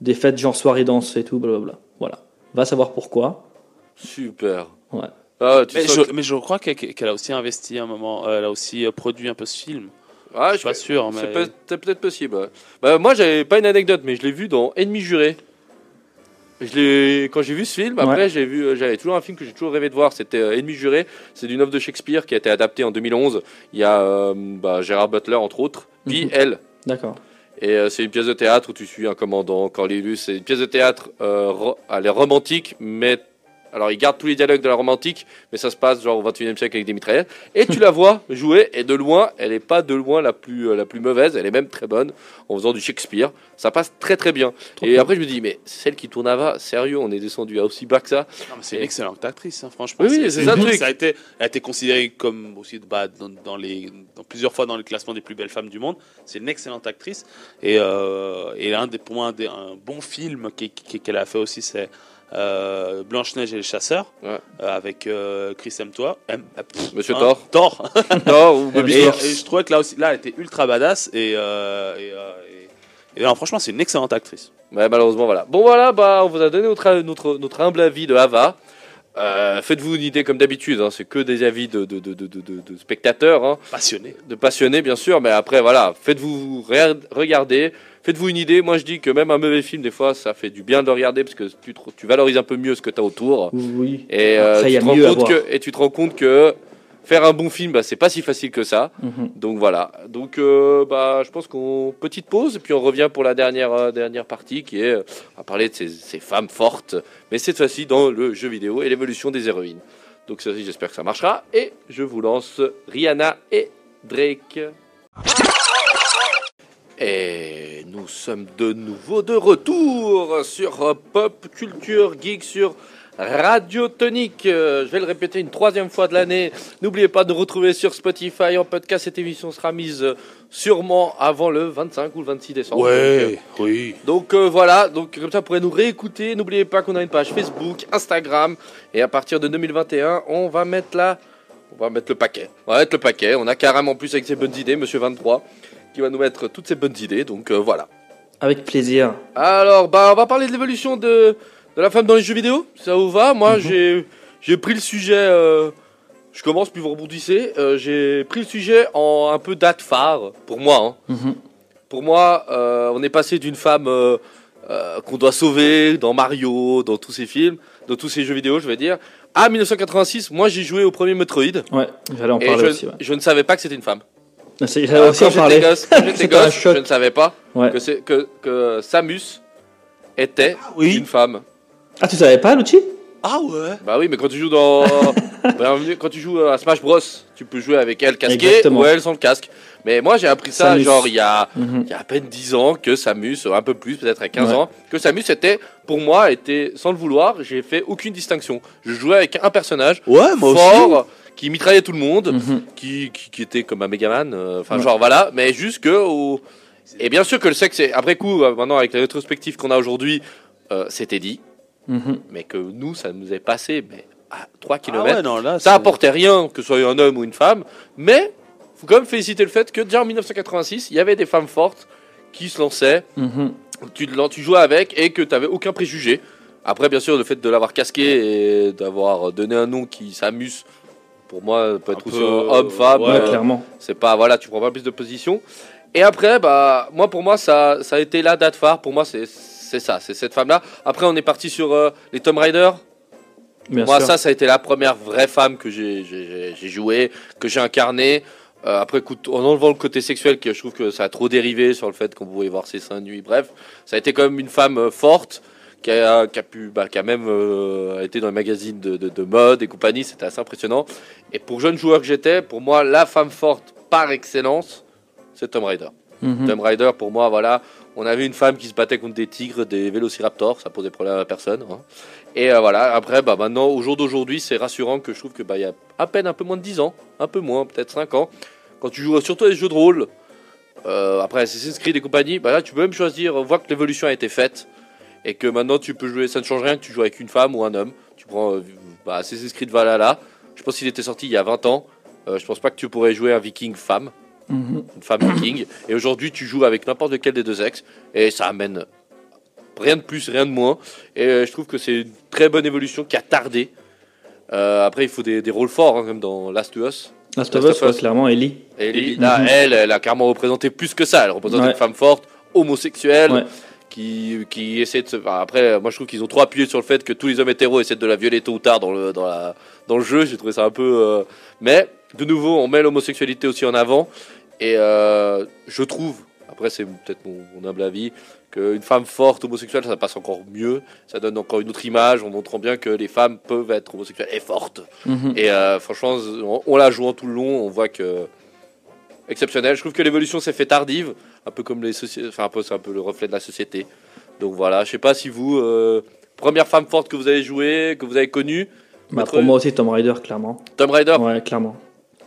Des fêtes genre soirée danse et tout, blablabla. Voilà. Va savoir pourquoi. Super. Ouais. Ah, tu Mais je, que- mais je crois qu'elle a aussi investi un moment, euh, elle a aussi produit un peu ce film. Ah, je suis pas sûr, C'est mais. c'est peut-être possible. ouais. Bah, moi, j'avais pas une anecdote, mais je l'ai vu dans Ennemi juré. Je quand j'ai vu ce film. Après, Ouais. j'ai vu, euh, j'avais toujours un film que j'ai toujours rêvé de voir. C'était euh, Ennemi juré. C'est d'une œuvre de Shakespeare qui a été adaptée en 2011. Il y a euh, bah, Gérard Butler entre autres, puis Mhm. elle. D'accord. Et euh, c'est une pièce de théâtre où tu suis un commandant Cornelius. C'est une pièce de théâtre, elle est romantique, mais alors il garde tous les dialogues de la romantique, mais ça se passe genre au 21e siècle avec des mitraillettes. Et tu la vois jouer, et de loin, elle est pas de loin la plus, euh, la plus mauvaise, elle est même très bonne en faisant du Shakespeare. Ça passe très très bien. Trop et cool. après je me dis, mais celle qui tourne à va, sérieux, on est descendu à aussi bas que ça. C'est une excellente actrice, hein, franchement. Oui, oui, c'est ça le truc. Ça a été, elle a été considérée comme aussi bah, dans, dans les, dans plusieurs fois dans le classement des plus belles femmes du monde. C'est une excellente actrice. Et, euh, et un des, pour moi, un, des- un bon film qu'elle a fait aussi, c'est euh, Blanche-Neige et les chasseurs, Ouais. euh, avec euh, Chris Hemsworth. Euh, pff, Monsieur hein, Thor. Thor. [laughs] Non, ou Bobby et, Thor. et je trouvais que là aussi, là, elle était ultra badass. Et, et, et- et non, franchement, c'est une excellente actrice. Ouais, malheureusement, voilà. Bon, voilà, bah, on vous a donné notre, notre, notre humble avis de Hava. Euh, Faites-vous une idée comme d'habitude, hein, c'est que des avis de, de, de, de, de- de spectateurs. hein. Passionné. de passionnés bien sûr, mais après voilà, faites-vous re- regarder, faites-vous une idée. Moi je dis que même un mauvais film des fois ça fait du bien de le regarder parce que tu, valorises un peu mieux ce que tu as autour Oui. et, euh, Après, tu te rends compte que, et tu te rends compte que faire un bon film bah, c'est pas si facile que ça. Mhm. Donc voilà, donc euh, bah je pense qu'on petite pause et puis on revient pour la dernière euh, dernière partie qui est euh, à parler de ces, ces femmes fortes, mais cette fois-ci dans le jeu vidéo et l'évolution des héroïnes. Donc ça aussi j'espère que ça marchera et je vous lance Rihanna et Drake. Et nous sommes de nouveau de retour sur Pop Culture Geek sur Radio Tonique. Euh, Je vais le répéter une troisième fois de l'année. N'oubliez pas de nous retrouver sur Spotify en podcast. Cette émission sera mise euh, sûrement avant le 25 ou le 26 décembre. Donc, euh, oui. donc euh, voilà, donc comme ça vous pourrez nous réécouter. N'oubliez pas qu'on a une page Facebook, Instagram et à partir de 2021, on va mettre là, on va mettre le paquet. On va mettre le paquet. On a carrément plus avec ses bonnes idées, Monsieur 23, qui va nous mettre toutes ses bonnes idées. Donc euh, voilà. Avec plaisir. Alors bah on va parler de l'évolution de, de la femme dans les jeux vidéo. Ça vous va? Moi Mhm. j'ai j'ai pris le sujet. euh, je commence puis vous rebondissez. Euh, j'ai pris le sujet en un peu date phare pour moi. hein. Mhm. Pour moi, euh, on est passé d'une femme qu'on doit sauver dans Mario, dans tous ces films, dans tous ces jeux vidéo, je vais dire, à 1986. Moi, j'ai joué au premier Metroid Ouais, j'allais en parler je, aussi. Ouais. je ne savais pas que c'était une femme. Euh, J'allais aussi en j'étais parler. gosse, [laughs] gosse, je ne savais pas Ouais. que, que, que Samus était oui. une femme. Ah, tu savais pas, Lucci? Ah ouais. Bah oui, mais quand tu joues dans, [laughs] Bienvenue, quand tu joues à Smash Bros, tu peux jouer avec elle casquée Exactement. ou elle sans le casque. Mais moi, j'ai appris ça Samus. genre il y a [laughs] Mhm. il y a à peine 10 ans que Samus, un peu plus, peut-être à 15 Ouais. ans, que Samus était, pour moi, était, sans le vouloir, j'ai fait aucune distinction. Je jouais avec un personnage Ouais, moi aussi. fort, qui mitraillait tout le monde, Mhm. qui, qui, qui était comme un Megaman, euh, enfin Ouais. genre voilà, mais juste que... au- Et bien sûr que le sexe, est- après coup, euh, maintenant avec la rétrospective qu'on a aujourd'hui, euh, c'était dit, Mhm. mais que nous, ça nous est passé mais à 3 Ah km. ouais, non, là, Ça apportait rien que ce soit un homme ou une femme, mais faut quand même féliciter le fait que déjà en 1986, il y avait des femmes fortes qui se lançaient Mhm. tu, tu jouais avec et que tu n'avais aucun préjugé. Après, bien sûr, le fait de l'avoir casqué et d'avoir donné un nom qui s'amuse, pour moi, peut être aussi peu, homme, femme. ouais, Ouais, euh, clairement. c'est pas, voilà, tu prends pas plus de position. Et après, bah, moi, pour moi, ça, ça a été la date phare. Pour moi, c'est c'est ça, c'est cette femme-là. Après, on est parti sur euh, les Tomb Raider. Bien Moi, sûr. ça, ça a été la première vraie femme que j'ai- j'ai j'ai joué, que j'ai incarné. Euh, après, écoute, en enlevant le côté sexuel, que je trouve que ça a trop dérivé sur le fait qu'on pouvait voir ses seins nus. Bref, ça a été quand même une femme euh, forte qui a, qui a pu, bah, qui a même euh, été dans les magazines de, de- de mode et compagnie. C'était assez impressionnant. Et pour jeune joueur que j'étais, pour moi, la femme forte par excellence, c'est Tomb Raider. Mhm. Tomb Raider, pour moi, voilà, on avait une femme qui se battait contre des tigres, des vélociraptors, ça posait problème à personne. hein. Et euh, voilà, après, bah, maintenant, au jour d'aujourd'hui, c'est rassurant que je trouve que bah, il y a à peine un peu moins de 10 ans, un peu moins, peut-être 5 ans, quand tu joues surtout à des jeux de rôle, euh, après Assassin's Creed et compagnie, bah là, tu peux même choisir, on voit que l'évolution a été faite, et que maintenant, tu peux jouer, ça ne change rien que tu joues avec une femme ou un homme. Tu prends euh, bah, Assassin's Creed Valhalla, je pense qu'il était sorti il y a 20 ans, euh, je pense pas que tu pourrais jouer un viking femme Une femme viking. Et aujourd'hui, tu joues avec n'importe lequel des deux sexes. Et ça amène rien de plus, rien de moins. Et euh, je trouve que c'est une très bonne évolution qui a tardé. Euh, après, il faut des, des rôles forts, hein, comme dans Last of Us. Last of Last Us, of ouais, Us. clairement, Ellie. Ellie, là, elle, elle a carrément représenté plus que ça. Elle représente Ouais. une femme forte, homosexuelle. Ouais. Qui, qui essaie de se. enfin, après, moi je trouve qu'ils ont trop appuyé sur le fait que tous les hommes hétéros essaient de la violer tôt ou tard dans le, dans la, dans le jeu. J'ai trouvé ça un peu. euh, Mais, de nouveau, on met l'homosexualité aussi en avant. Et euh, je trouve, après c'est peut-être mon, mon humble avis, qu'une femme forte homosexuelle, ça passe encore mieux. Ça donne encore une autre image en montrant bien que les femmes peuvent être homosexuelles et fortes. Mhm. Et euh, franchement, on, on la jouant tout le long, on voit que exceptionnel. Je trouve que l'évolution s'est fait tardive, un peu comme les sociétés, enfin un peu c'est un peu le reflet de la société. Donc voilà, je sais pas si vous euh, première femme forte que vous avez jouée, que vous avez connue, Bah, pour moi aussi, Tomb Raider, clairement. Tomb Raider? Ouais, clairement.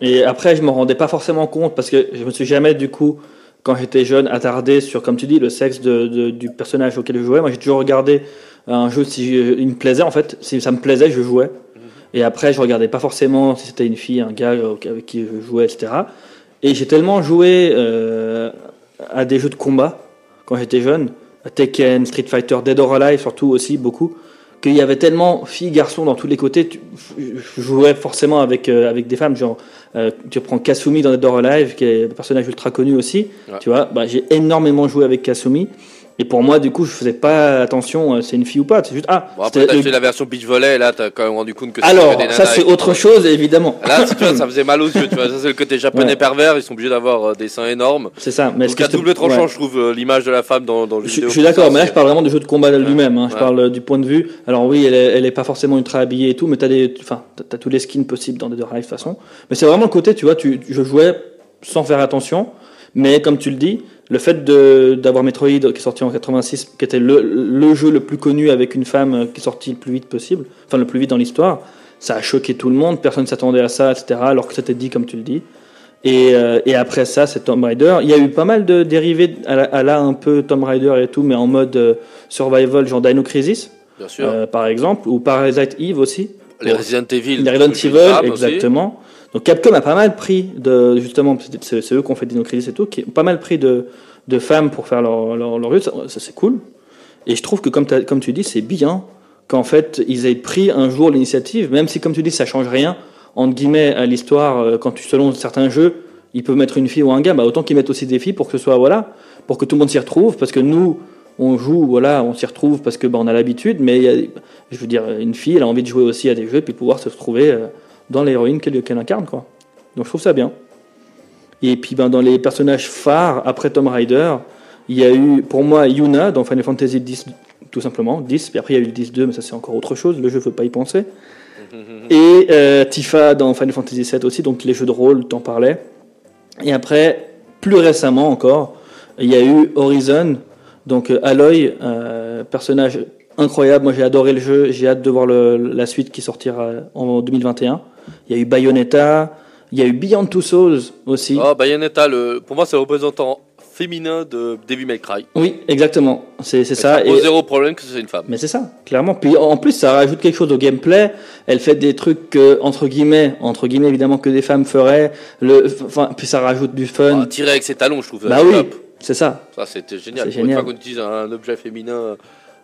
Et après, je me rendais pas forcément compte parce que je me suis jamais, du coup, quand j'étais jeune, attardé sur, comme tu dis, le sexe de, de- du personnage auquel je jouais. Moi, j'ai toujours regardé un jeu si je- il me plaisait, en fait. Si ça me plaisait, je jouais. Et après, je regardais pas forcément si c'était une fille, un gars avec qui je jouais, etc. Et j'ai tellement joué euh, à des jeux de combat quand j'étais jeune, à Tekken, Street Fighter, Dead or Alive surtout aussi beaucoup, qu'il y avait tellement filles, garçons dans tous les côtés. tu- je jouais forcément avec, euh, avec des femmes, genre euh, tu prends Kasumi dans Dead or Alive, qui est un personnage ultra connu aussi. Ouais. Tu vois, bah, j'ai énormément joué avec Kasumi. Et pour moi, du coup, je faisais pas attention, euh, c'est une fille ou pas. C'est juste ah. Bon après t'as fait la version beach volley, là t'as quand même rendu compte que Alors, que des ça c'est autre chose, évidemment. Là, tu vois, [laughs] ça faisait mal aux yeux, tu vois. Ça, c'est le côté japonais Ouais. pervers. Ils sont obligés d'avoir euh, des seins énormes. C'est ça. Mais ce Donc, à te- double tranchant, ouais. je trouve euh, l'image de la femme dans, dans le Je, je suis d'accord, mais là je parle vraiment du jeu de combat lui-même. hein. Je parle du point de vue. Alors oui, elle est, elle est pas forcément ultra habillée et tout, mais t'as des, enfin, t'as- tous les skins possibles dans Dead or Alive de toute façon. Mais c'est vraiment le côté, tu vois, tu, je jouais sans faire attention, mais comme tu le dis, le fait d'avoir Metroid qui est sorti en 86, qui était le, le jeu le plus connu avec une femme qui est sortie le plus vite possible, enfin le plus vite dans l'histoire, ça a choqué tout le monde. Personne s'attendait à ça, etc. Alors que c'était dit comme tu le dis. Et, euh, et après ça, c'est Tomb Raider. Il y a eu pas mal de dérivés à la, à la un peu Tomb Raider et tout, mais en mode euh, survival, genre Dino Crisis, Bien sûr. euh, par exemple, ou Parasite Eve aussi. les Resident Evil. Les Resident Evil, grave aussi. Donc Capcom a pas mal pris de justement, c'est- eux qui ont fait Dino Crisis et tout, qui ont pas mal pris de, de femmes pour faire leur leur, leur. Ça, c'est cool. Et je trouve que comme, comme tu dis, c'est bien qu'en fait ils aient pris un jour l'initiative, même si comme tu dis ça change rien entre guillemets à l'histoire. euh, Quand selon certains jeux, ils peuvent mettre une fille ou un gars, bah, autant qu'ils mettent aussi des filles pour que ce soit voilà, pour que tout le monde s'y retrouve, parce que nous on joue, voilà, on s'y retrouve parce que bah, on a l'habitude, mais y a- je veux dire, une fille, elle a envie de jouer aussi à des jeux, puis pouvoir se retrouver euh, dans l'héroïne qu'elle incarne, quoi. Donc je trouve ça bien. Et puis ben, dans les personnages phares, après Tomb Raider, il y a eu, pour moi, Yuna dans Final Fantasy X, tout simplement, 10, puis après il y a eu le 10-2, mais ça c'est encore autre chose, le jeu ne veut pas y penser. [laughs] Et euh, Tifa dans Final Fantasy VII aussi, donc les jeux de rôle, t'en parlais. Et après, plus récemment encore, il y a eu Horizon, donc euh, Aloy, euh, personnage incroyable. Moi j'ai adoré le jeu, j'ai hâte de voir le- la suite qui sortira en 2021. Il y a eu Bayonetta, il y a eu Beyond Two Souls aussi. Oh, Bayonetta, le... pour moi, c'est le représentant féminin de Devil May Cry. Oui, exactement, c'est ça. Pose zéro problème que c'est une femme. Mais c'est ça, clairement. Puis en plus, ça rajoute quelque chose au gameplay. Elle fait des trucs que, entre guillemets, entre guillemets évidemment que des femmes feraient. Le, enfin, puis ça rajoute du fun. Ah, tirer avec ses talons, je trouve. Bah oui. C'est ça. Ça, c'était génial. C'est Pour une génial. fois qu'on utilise un objet féminin,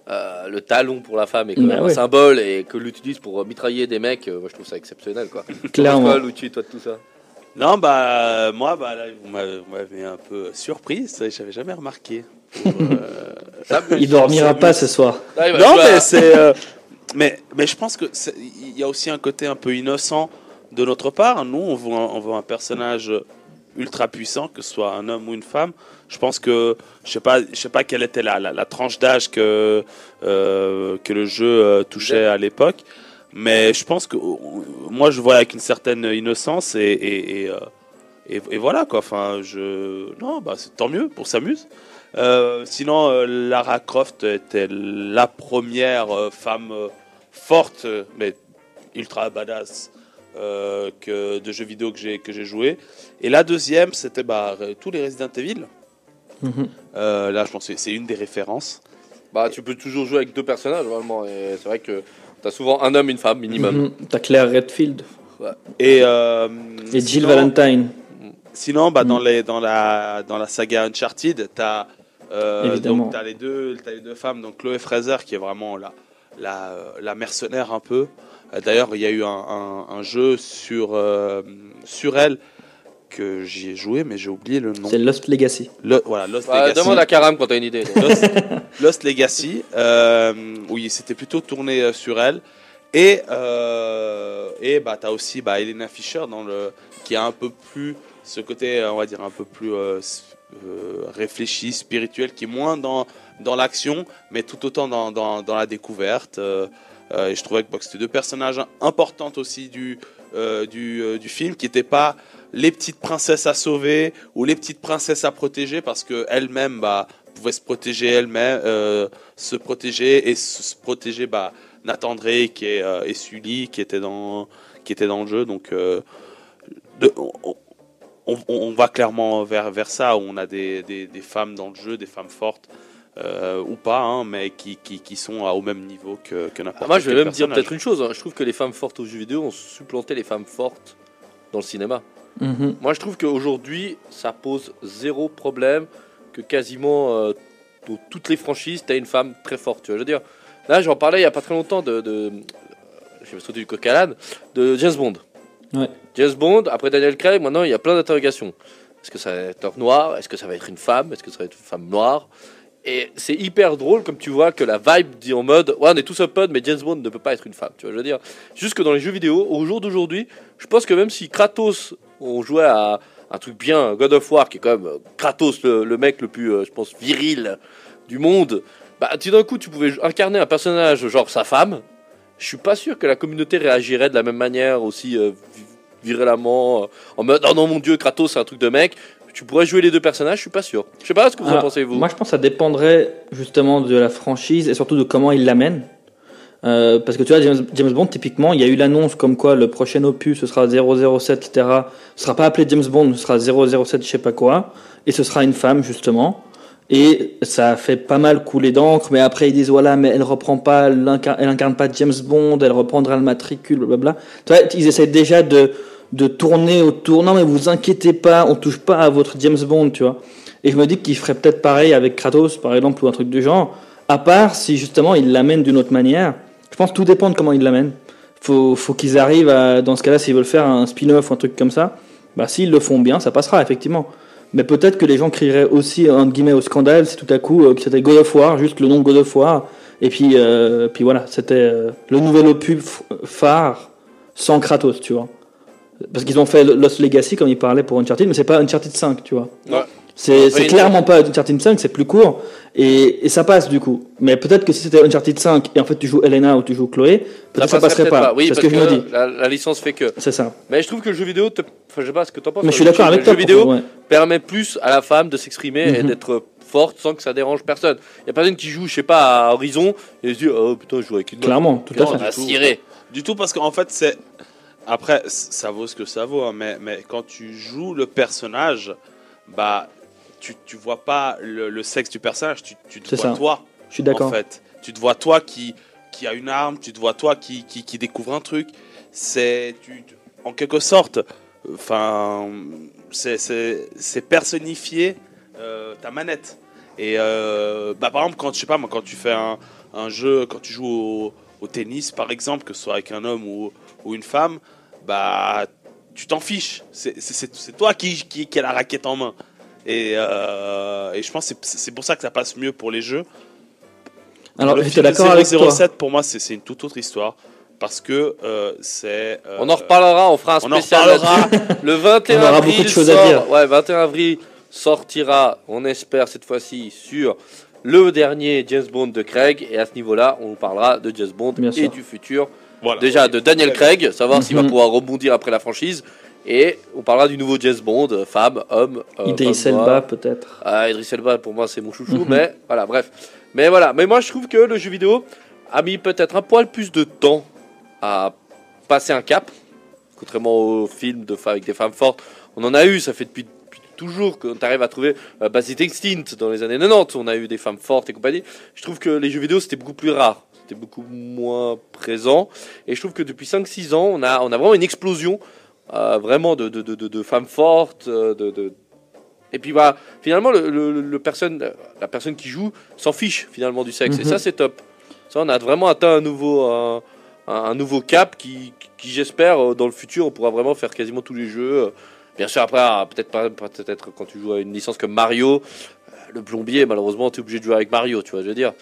euh, le talon pour la femme est quand Bah même un ouais. symbole et que l'utilise pour mitrailler des mecs, euh, moi je trouve ça exceptionnel quoi. [laughs] Clairement. Toi, Lucci, toi de tout ça Non, bah, moi, bah, là, vous m'avez un peu surpris, j'avais jamais remarqué. Pour, euh, [laughs] Ça, Il dormira pas ce soir. Va non, mais c'est. euh, mais, mais je pense que c'est- il y a aussi un côté un peu innocent de notre part. Nous, on un, on veut un personnage ultra puissant, que ce soit un homme ou une femme. Je pense que je sais pas, je sais pas quelle était la, la, tranche d'âge que euh, que le jeu euh, touchait à l'époque, mais je pense que moi, je vois avec une certaine innocence et et, et, euh, voilà quoi. Enfin, je non, bah c'est tant mieux pour s'amuse. Euh, sinon, Lara Croft était la première femme forte, mais ultra badass que de jeux vidéo que j'ai que j'ai joué. Et la deuxième, c'était bah, tous les Resident Evil. Mhm. Euh, là, je pense que c'est une des références. Bah, tu peux toujours jouer avec deux personnages vraiment. Et c'est vrai que t'as souvent un homme, une femme minimum. Mhm. T'as Claire Redfield Et, euh, et Jill sinon- Valentine. Sinon, bah, Mm. dans, les, dans, la, dans la saga Uncharted, tu as, Évidemment. les, deux, t'as les deux femmes, donc Chloé Fraser qui est vraiment la, la, la mercenaire un peu. Euh, D'ailleurs, il y a eu un, un- un jeu sur, euh, sur elle que j'y ai joué, mais j'ai oublié le nom. C'est Lost Legacy. Le- voilà, Lost Bah, Legacy. demande à Karam quand t'as une idée. [laughs] Lost, Lost Legacy, euh, oui, c'était plutôt tourné euh, sur elle. Et, euh, et bah, tu as aussi bah, Elena Fischer dans le, qui a un peu plus ce côté, euh, on va dire, un peu plus euh, réfléchi, spirituel, qui est moins dans, dans l'action, mais tout autant dans, dans, dans la découverte. et je trouvais que bah, c'était deux personnages importantes aussi du, euh, du, euh, du film, qui n'étaient pas les petites princesses à sauver ou les petites princesses à protéger, parce qu'elles-mêmes bah, pouvaient se protéger elles-mêmes, euh, se protéger et se, se protéger bah, Nathan Drake et, euh, et Sully qui étaient dans, qui étaient dans le jeu. Donc, euh, de- on, on- on va clairement vers, vers ça, où on a des, des, des femmes dans le jeu, des femmes fortes. euh, ou pas, hein, mais qui, qui, qui sont à- au même niveau que, que n'importe Ah, moi, je vais même dire peut-être une chose. hein. Je trouve que les femmes fortes aux jeux vidéo ont supplanté les femmes fortes dans le cinéma. Mhm. Moi, je trouve qu'aujourd'hui, ça pose zéro problème que quasiment euh, dans toutes les franchises, tu as une femme très forte. Tu vois, je veux dire, là, j'en parlais il y a pas très longtemps de. de je vais sauter du coq à de James Bond. Ouais. James Bond, après Daniel Craig, maintenant, il y a plein d'interrogations. Est-ce que ça va être un noir? Est-ce que ça va être une femme? Est-ce que ça va être une femme noire? Et c'est hyper drôle, comme tu vois, que la vibe dit en mode Ouais, on est tous open, mais James Bond ne peut pas être une femme. Tu vois, je veux dire, juste que dans les jeux vidéo, au jour d'aujourd'hui, je pense que même si Kratos, on jouait à un truc bien, God of War, qui est quand même euh, Kratos, le, le mec le plus, euh, je pense, viril du monde, bah, d'un coup, tu pouvais incarner un personnage genre sa femme. Je suis pas sûr que la communauté réagirait de la même manière, aussi euh, euh, en mode Oh non, mon dieu, Kratos, c'est un truc de mec. Tu pourrais jouer les deux personnages, je suis pas sûr. Je sais pas ce que vous en pensez, vous. Moi, je pense que ça dépendrait justement de la franchise et surtout de comment ils l'amènent. Euh, parce que tu vois, James, Bond, typiquement, il y a eu l'annonce comme quoi le prochain opus, ce sera 007, etc. Ce sera pas appelé James Bond, ce sera 007, je sais pas quoi. Et ce sera une femme, justement. Et ça fait pas mal couler d'encre, mais après ils disent voilà, mais elle reprend pas, elle incarne pas James Bond, elle reprendra le matricule, blablabla. Tu vois, ils essaient déjà de, de tourner autour. Non, mais vous inquiétez pas, on touche pas à votre James Bond, tu vois. Et je me dis qu'ils feraient peut-être pareil avec Kratos, par exemple, ou un truc du genre. À part si justement ils l'amènent d'une autre manière. Je pense que tout dépend de comment ils l'amènent. Faut, faut qu'ils arrivent à, dans ce cas-là, s'ils veulent faire un spin-off ou un truc comme ça, bah s'ils le font bien, ça passera effectivement. Mais peut-être que les gens crieraient aussi entre guillemets au scandale si tout à coup euh, c'était God of War, juste le nom God of War, et puis euh, puis voilà, c'était euh, le nouvel opus phare sans Kratos, tu vois. Parce qu'ils ont fait Lost Legacy comme ils parlaient pour Uncharted, mais c'est pas Uncharted 5, tu vois. Ouais. C'est clairement pas Uncharted 5, c'est plus court et, et ça passe du coup. Mais peut-être que si c'était Uncharted 5 et en fait tu joues Elena ou tu joues Chloé, peut-être ça, passerait peut-être pas. Oui, parce que je me dis. La, la licence fait que. C'est ça. Mais je trouve que le jeu vidéo, te... enfin, je sais pas ce que t'en penses. Mais je suis d'accord le avec jeu toi. vidéo pour- ouais. permet plus à la femme de s'exprimer et Mhm. d'être forte sans que ça dérange personne. Il y a personne qui joue, je sais pas, à Horizon et se dit oh putain, je joue avec une. Clairement, tout à fait. Cirer. Du tout parce qu'en fait c'est après ça vaut ce que ça vaut hein, mais mais quand tu joues le personnage bah tu tu vois pas le, le sexe du personnage tu tu te vois ça. toi Je suis en d'accord. fait tu te vois toi qui qui a une arme tu te vois toi qui qui, qui découvre un truc c'est en quelque sorte enfin c'est personnifié euh, ta manette. Et euh, bah, par exemple, quand, je sais pas, moi, quand tu fais un, un jeu, quand tu joues au, au tennis, par exemple, que ce soit avec un homme ou, ou une femme, bah, tu t'en fiches. C'est toi qui, qui, qui a la raquette en main. Et, euh, et je pense que c'est- c'est pour ça que ça passe mieux pour les jeux. Alors, le j'étais d'accord avec toi? 007, pour moi, c'est c'est une toute autre histoire. Parce que euh, c'est. euh, On en reparlera, on fera un on en spécial. Le [laughs] 21 On aura avril beaucoup de choses à dire. Ouais, 21 avril sortira, on espère cette fois-ci, sur le dernier James Bond de Craig. Et à ce niveau-là, on parlera de James Bond Bien et sûr. du futur. Voilà. Déjà de Daniel Craig, savoir s'il va [laughs] pouvoir rebondir après la franchise. Et on parlera du nouveau James Bond, euh, femme, homme. euh, Idris. Elba, peut-être. Ah, Idris Elba, pour moi, c'est mon chouchou, Mhm. mais voilà, bref. Mais voilà, mais moi, je trouve que le jeu vidéo a mis peut-être un poil plus de temps à passer un cap, contrairement aux films de, avec des femmes fortes. On en a eu, ça fait depuis, depuis toujours qu'on arrive à trouver euh, Basic Instinct dans les années 90, on a eu des femmes fortes et compagnie. Je trouve que les jeux vidéo, c'était beaucoup plus rare, c'était beaucoup moins présent. Et je trouve que depuis 5-6 ans, on a, on a vraiment une explosion euh, vraiment de, de, de, de- de femmes fortes, euh, de, de, et puis bah, finalement, le, le- le personne, la personne qui joue s'en fiche finalement du sexe. Et Mhm. ça, c'est top. Ça, on a vraiment atteint un nouveau, un, un nouveau cap qui, qui j'espère, euh, dans le futur, on pourra vraiment faire quasiment tous les jeux. Bien sûr, après, ah, peut-être pas, peut-être quand tu joues à une licence comme Mario, euh, le plombier, malheureusement, tu es obligé de jouer avec Mario, tu vois, je veux dire.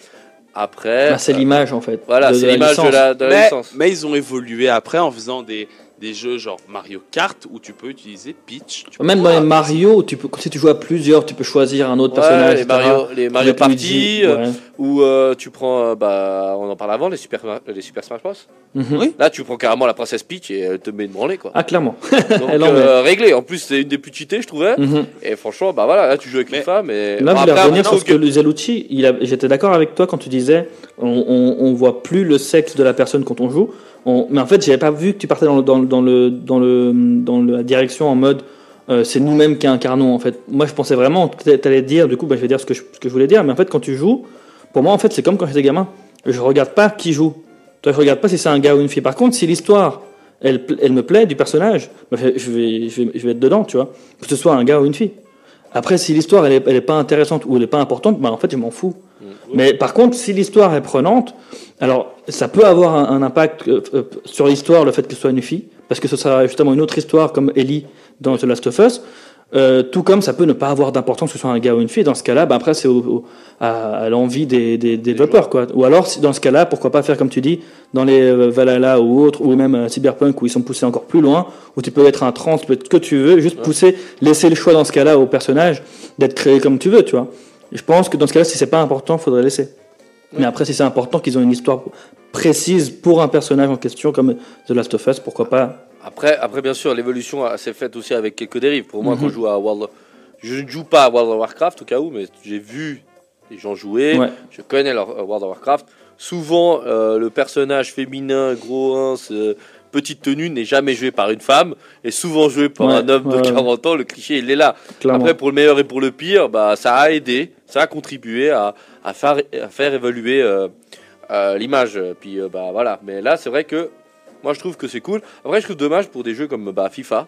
Après, Bah, c'est euh, l'image, en fait. voilà, c'est la l'image de la, de la mais, licence. mais ils ont évolué après en faisant des, des jeux genre Mario Kart où tu peux utiliser Peach. tu Même dans les Mario, tu peux, si tu joues à plusieurs, tu peux choisir un autre Ouais, personnage. les etc. Mario, les Mario Party, Luigi, euh, ouais. où euh, tu prends, euh, bah, on en parle avant, les Super, les Super Smash Bros. Mhm. Oui. Là, tu prends carrément la princesse Peach et elle te met une branlée, quoi. Ah, clairement. [laughs] Donc, elle euh, réglé. En plus, c'est une des plus cheatées, je trouvais. Mhm. Et franchement, bah voilà, là, tu joues avec Mais- une femme. Et Là, Bon, je voulais après, revenir sur ce que il a- j'étais d'accord avec toi quand tu disais on, on, on voit plus le sexe de la personne quand on joue. Mais en fait, j'avais pas vu que tu partais dans, le, dans, dans, le, dans, le, dans la direction en mode euh, c'est nous-mêmes qui incarnons. En fait, moi, je pensais vraiment que tu allais dire, du coup, bah, je vais dire ce que, je, ce que je voulais dire. Mais en fait, quand tu joues, pour moi, en fait, c'est comme quand j'étais gamin. Je regarde pas qui joue. Toi, je regarde pas si c'est un gars ou une fille. Par contre, si l'histoire elle, elle me plaît du personnage, bah, je, vais, je, vais, je, vais, être dedans, tu vois. Que ce soit un gars ou une fille. Après, si l'histoire elle elle est pas intéressante ou elle est pas importante, bah en fait, je m'en fous. Mais par contre, si l'histoire est prenante, alors ça peut avoir un, un impact euh, euh, sur l'histoire, le fait que ce soit une fille, parce que ce sera justement une autre histoire comme Ellie dans The Last of Us. Euh, tout comme ça peut ne pas avoir d'importance que ce soit un gars ou une fille. Dans ce cas-là, bah après c'est à, à l'envie des, des, des développeurs, quoi. Ou alors, si- dans ce cas-là, pourquoi pas faire comme tu dis dans les euh, Valhalla ou autres, ou même euh, Cyberpunk où ils sont poussés encore plus loin, où tu peux être un trans, tu peux être ce que tu veux, juste pousser, laisser le choix dans ce cas-là au personnage d'être créé comme tu veux, tu vois. Je pense que dans ce cas-là, si c'est pas important, faudrait laisser. Mais après, si c'est important qu'ils ont une histoire précise pour un personnage en question, comme The Last of Us, pourquoi pas Après, après, bien sûr, l'évolution s'est faite aussi avec quelques dérives. Pour moi, Mhm. quand je joue à World of... Je ne joue pas à World of Warcraft au cas où, mais j'ai vu les gens jouer. Ouais. Je connais leur euh, World of Warcraft. Souvent, euh, le personnage féminin, gros, hein, petite tenue, n'est jamais joué par une femme, et souvent joué par Ouais, un homme de ouais, ouais. 40 ans. Le cliché, il est là. Clairement. Après, pour le meilleur et pour le pire, bah, ça a aidé, ça a contribué à, à faire, à faire évoluer euh, euh, l'image. Puis euh, bah voilà. Mais là, c'est vrai que moi, je trouve que c'est cool. Après, je trouve dommage pour des jeux comme bah, FIFA.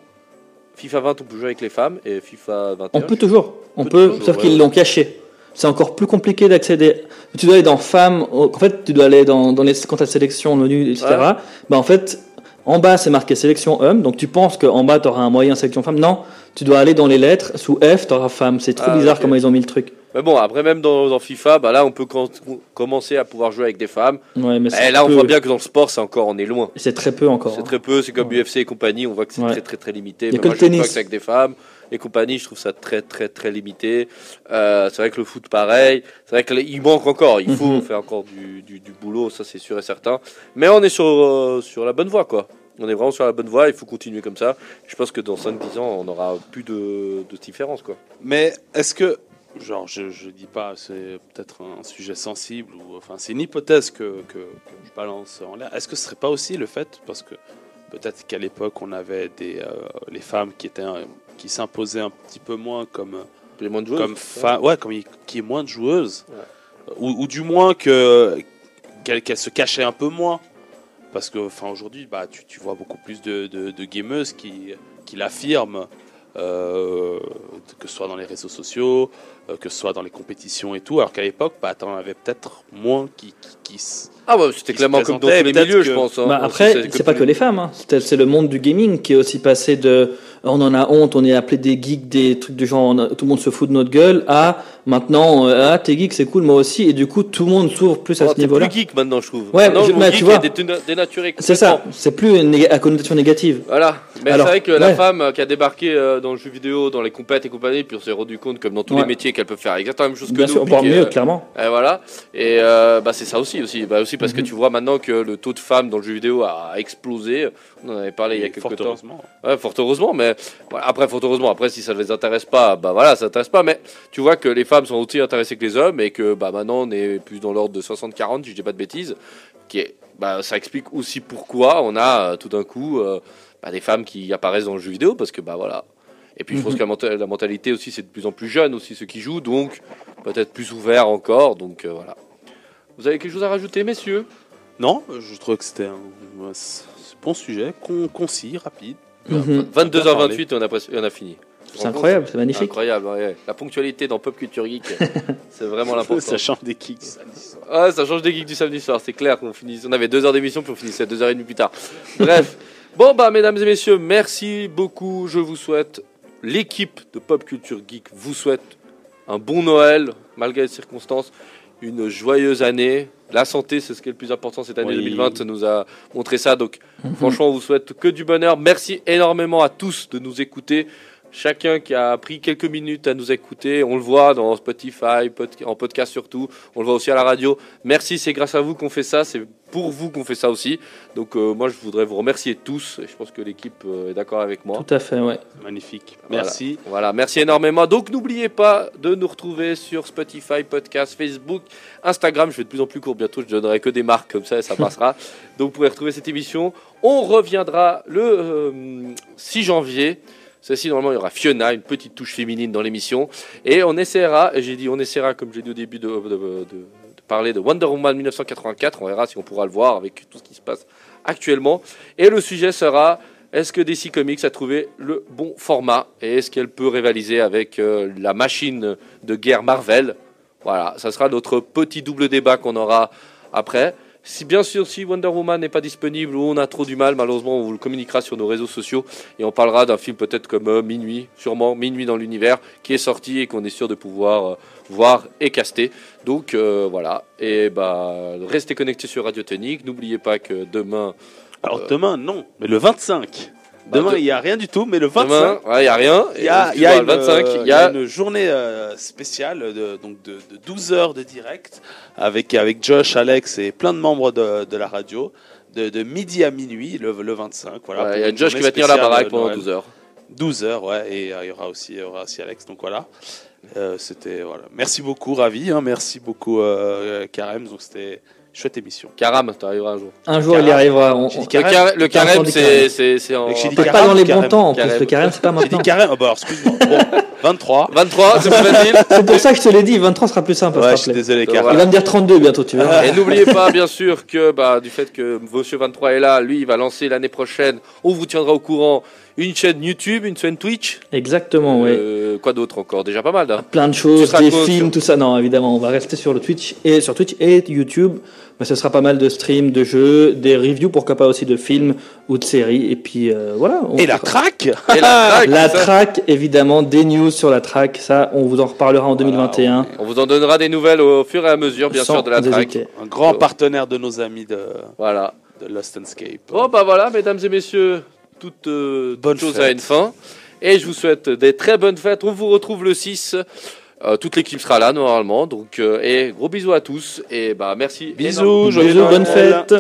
FIFA 20, on peut jouer avec les femmes, et FIFA 21. On peut toujours. On peut peut, toujours, sauf ouais, qu'ils l'ont caché. C'est encore plus compliqué d'accéder. Tu dois aller dans femmes. En fait, tu dois aller dans, dans les quand t'as sélection menu, etc. Ouais. Bah en fait, en bas c'est marqué sélection homme. Donc tu penses qu'en bas tu auras un moyen sélection femme? Non, tu dois aller dans les lettres. Sous F, tu auras femme. C'est trop Ah, bizarre ok. comment ils ont mis le truc. Mais bon, après, même dans, dans FIFA, bah, là, on peut com- commencer à pouvoir jouer avec des femmes. Ouais, mais Et c'est là, on peu. voit bien que dans le sport, c'est encore, on est loin. C'est très peu encore. C'est hein. très peu, c'est comme Ouais. UFC et compagnie, on voit que c'est Ouais. très très très limité. Y a Mais que moi, le je joue tennis. boxe avec des femmes et compagnie, je trouve ça très très très limité. Euh, c'est vrai que le foot pareil, c'est vrai qu'il manque encore, il faut Mhm. faire encore du, du, du boulot, ça c'est sûr et certain. Mais on est sur, euh, sur la bonne voie quoi. On est vraiment sur la bonne voie, il faut continuer comme ça. Je pense que dans 5-10 ans, on aura plus de, de différence quoi. Mais est-ce que, genre, je, je dis pas, c'est peut-être un sujet sensible, ou enfin, c'est une hypothèse que, que, que je balance en l'air. Est-ce que ce serait pas aussi le fait, parce que peut-être qu'à l'époque, on avait des, euh, les femmes qui étaient, qui s'imposaient un petit peu moins comme, Les moins de joueurs. comme fa- ouais, comme il- qui est moins de joueuses, ou, ou du moins que qu'elle se cachait un peu moins, parce que, enfin, aujourd'hui, bah, tu, tu vois beaucoup plus de, de, de gameuses qui, qui l'affirment euh, que ce soit dans les réseaux sociaux, euh, que ce soit dans les compétitions et tout. Alors qu'à l'époque, bah, t'en avais peut-être moins qui, qui, qui s- Ah ouais, c'était clairement comme dans tous les milieux, je pense. hein. Bah, après, c'est pas que les femmes. Hein. C'est le monde du gaming qui est aussi passé de on en a honte, on est appelé des geeks, des trucs du genre, tout le monde se fout de notre gueule, à maintenant, euh, ah t'es geek, c'est cool, moi aussi, et du coup tout le monde s'ouvre plus à Oh, ce niveau-là. plus geek maintenant, je trouve. Ouais, je- mais geek tu vois. C'est ça, c'est plus une néga- à connotation négative. Voilà, mais c'est vrai que la ouais. femme euh, qui a débarqué euh, dans le jeu vidéo, dans les compètes et compagnie, puis on s'est rendu compte, comme dans tous Ouais. les métiers, qu'elle peut faire exactement la même chose que Bien nous. sûr, puis voire que, mieux, euh, clairement. Et voilà. Et euh, bah, c'est ça aussi, aussi. Bah, aussi parce que Mhm. tu vois maintenant que le taux de femmes dans le jeu vidéo a explosé. On en avait parlé il y a et quelques fort temps. heureusement. Ouais, fort heureusement, mais après, fort heureusement, après, si ça ne les intéresse pas, bah voilà, ça intéresse pas, mais tu vois que les femmes sont aussi intéressées que les hommes et que bah maintenant on est plus dans l'ordre de 60-40, si je dis pas de bêtises, qui est, bah, ça explique aussi pourquoi on a euh, tout d'un coup euh, bah, des femmes qui apparaissent dans le jeu vidéo parce que bah voilà. Et puis je pense Mhm. que la, menta- la mentalité aussi, c'est de plus en plus jeune aussi ceux qui jouent, donc peut-être plus ouvert encore, donc euh, voilà. Vous avez quelque chose à rajouter, messieurs? Non, je trouve que c'était un, un bon sujet, con- concis, rapide. Mhm. 22h28 et on a, on a fini. C'est incroyable, c'est magnifique. Incroyable, ouais. La ponctualité dans Pop Culture Geek, [laughs] c'est vraiment l'important. Ça change des kicks. Ouais, ça change des geeks du samedi soir, c'est clair qu'on finit. On avait deux heures d'émission, puis on finissait deux heures et demie plus tard. Bref. [laughs] Bon, bah, mesdames et messieurs, merci beaucoup. Je vous souhaite, l'équipe de Pop Culture Geek vous souhaite un bon Noël, malgré les circonstances, une joyeuse année. La santé, c'est ce qui est le plus important cette année Oui. 2020, ça nous a montré ça. Donc, franchement, on vous souhaite que du bonheur. Merci énormément à tous de nous écouter. Chacun qui a pris quelques minutes à nous écouter, on le voit dans Spotify, pod- en podcast surtout, on le voit aussi à la radio. Merci, c'est grâce à vous qu'on fait ça, c'est pour vous qu'on fait ça aussi. Donc euh, moi je voudrais vous remercier tous, et je pense que l'équipe euh, est d'accord avec moi. Tout à fait, ouais. Magnifique. Voilà. Merci. Voilà, merci énormément. Donc n'oubliez pas de nous retrouver sur Spotify, podcast, Facebook, Instagram. Je vais de plus en plus court bientôt, je donnerai que des marques comme ça et ça passera. [laughs] Donc vous pourrez retrouver cette émission. On reviendra le euh, 6 janvier. Ceci, normalement, il y aura Fiona, une petite touche féminine dans l'émission. Et on essaiera, j'ai dit on essaiera, comme j'ai dit au début, de- de parler de Wonder Woman 1984. On verra si on pourra le voir avec tout ce qui se passe actuellement. Et le sujet sera est-ce que DC Comics a trouvé le bon format et est-ce qu'elle peut rivaliser avec euh, la machine de guerre Marvel? Voilà, ça sera notre petit double débat qu'on aura après. Si bien sûr, si Wonder Woman n'est pas disponible ou on a trop du mal, malheureusement, on vous le communiquera sur nos réseaux sociaux et on parlera d'un film peut-être comme euh, Minuit, sûrement Minuit dans l'univers, qui est sorti et qu'on est sûr de pouvoir euh, voir et caster. Donc euh, voilà, et bah restez connectés sur Radio Tonique. N'oubliez pas que demain, Alors demain, non, mais le 25. Bah, Demain, de- il n'y a rien du tout, mais le 25. demain, il n'y a rien. Il y a, y une, le 25, il y a une journée euh, spéciale de, donc de, de 12 heures de direct avec, avec Josh, Alex et plein de membres de, de la radio de, de midi à minuit le, le 25. Voilà, Ouais, il y a Josh qui va tenir la baraque pendant Noël. 12 heures. 12 heures, ouais, et il y aura aussi, il y aura aussi Alex, donc voilà. Euh, c'était voilà. Merci beaucoup, ravi. hein, merci beaucoup, euh, Karem. Donc c'était chouette émission. Karam, tu arriveras un jour. Un jour, il y Carême. arrivera. On- on- Le, Carême. le carême, c'est carême. c'est- c'est en Peut-être pas Carême dans les bons Carême temps en plus. Carême. Le carême, c'est pas J'ai dit maintenant. Karem, oh, bah, excuse-moi. [laughs] Bon, 23. 23, c'est plus facile. [laughs] C'est pour ça que je te l'ai dit, 23 sera plus simple Ouais, je suis désolé, Karem. Il va me dire 32 bientôt, tu vois. Et [laughs] n'oubliez pas, bien sûr, que bah, du fait que Monsieur 23 est là, lui, il va lancer l'année prochaine, on vous tiendra au courant, une chaîne YouTube, une chaîne Twitch. Exactement, oui. Euh, Quoi d'autre encore? Déjà pas mal, hein. Plein de choses, des films, sur- tout ça. Non, évidemment, on va rester sur le Twitch et sur Twitch et YouTube. Mais ce sera pas mal de streams, de jeux, des reviews, pourquoi pas aussi de films ou de séries. Et puis euh, voilà. on Et la [laughs] Et track, La track, évidemment, des news sur la track. Ça, on vous en reparlera en 2021. On vous en donnera des nouvelles au fur et à mesure, bien sans sûr, de la track. hésiter. Un grand partenaire de nos amis de, Voilà. de Lost Escape. Bon, bah voilà, mesdames et messieurs, toute, euh, Bonne chose fête. a une fin. Et je vous souhaite des très bonnes fêtes. On vous retrouve le 6. Euh, toute l'équipe sera là, normalement. Donc, euh, et gros bisous à tous. Et bah, merci. Bisous, joyeux Bisous, bonne fête.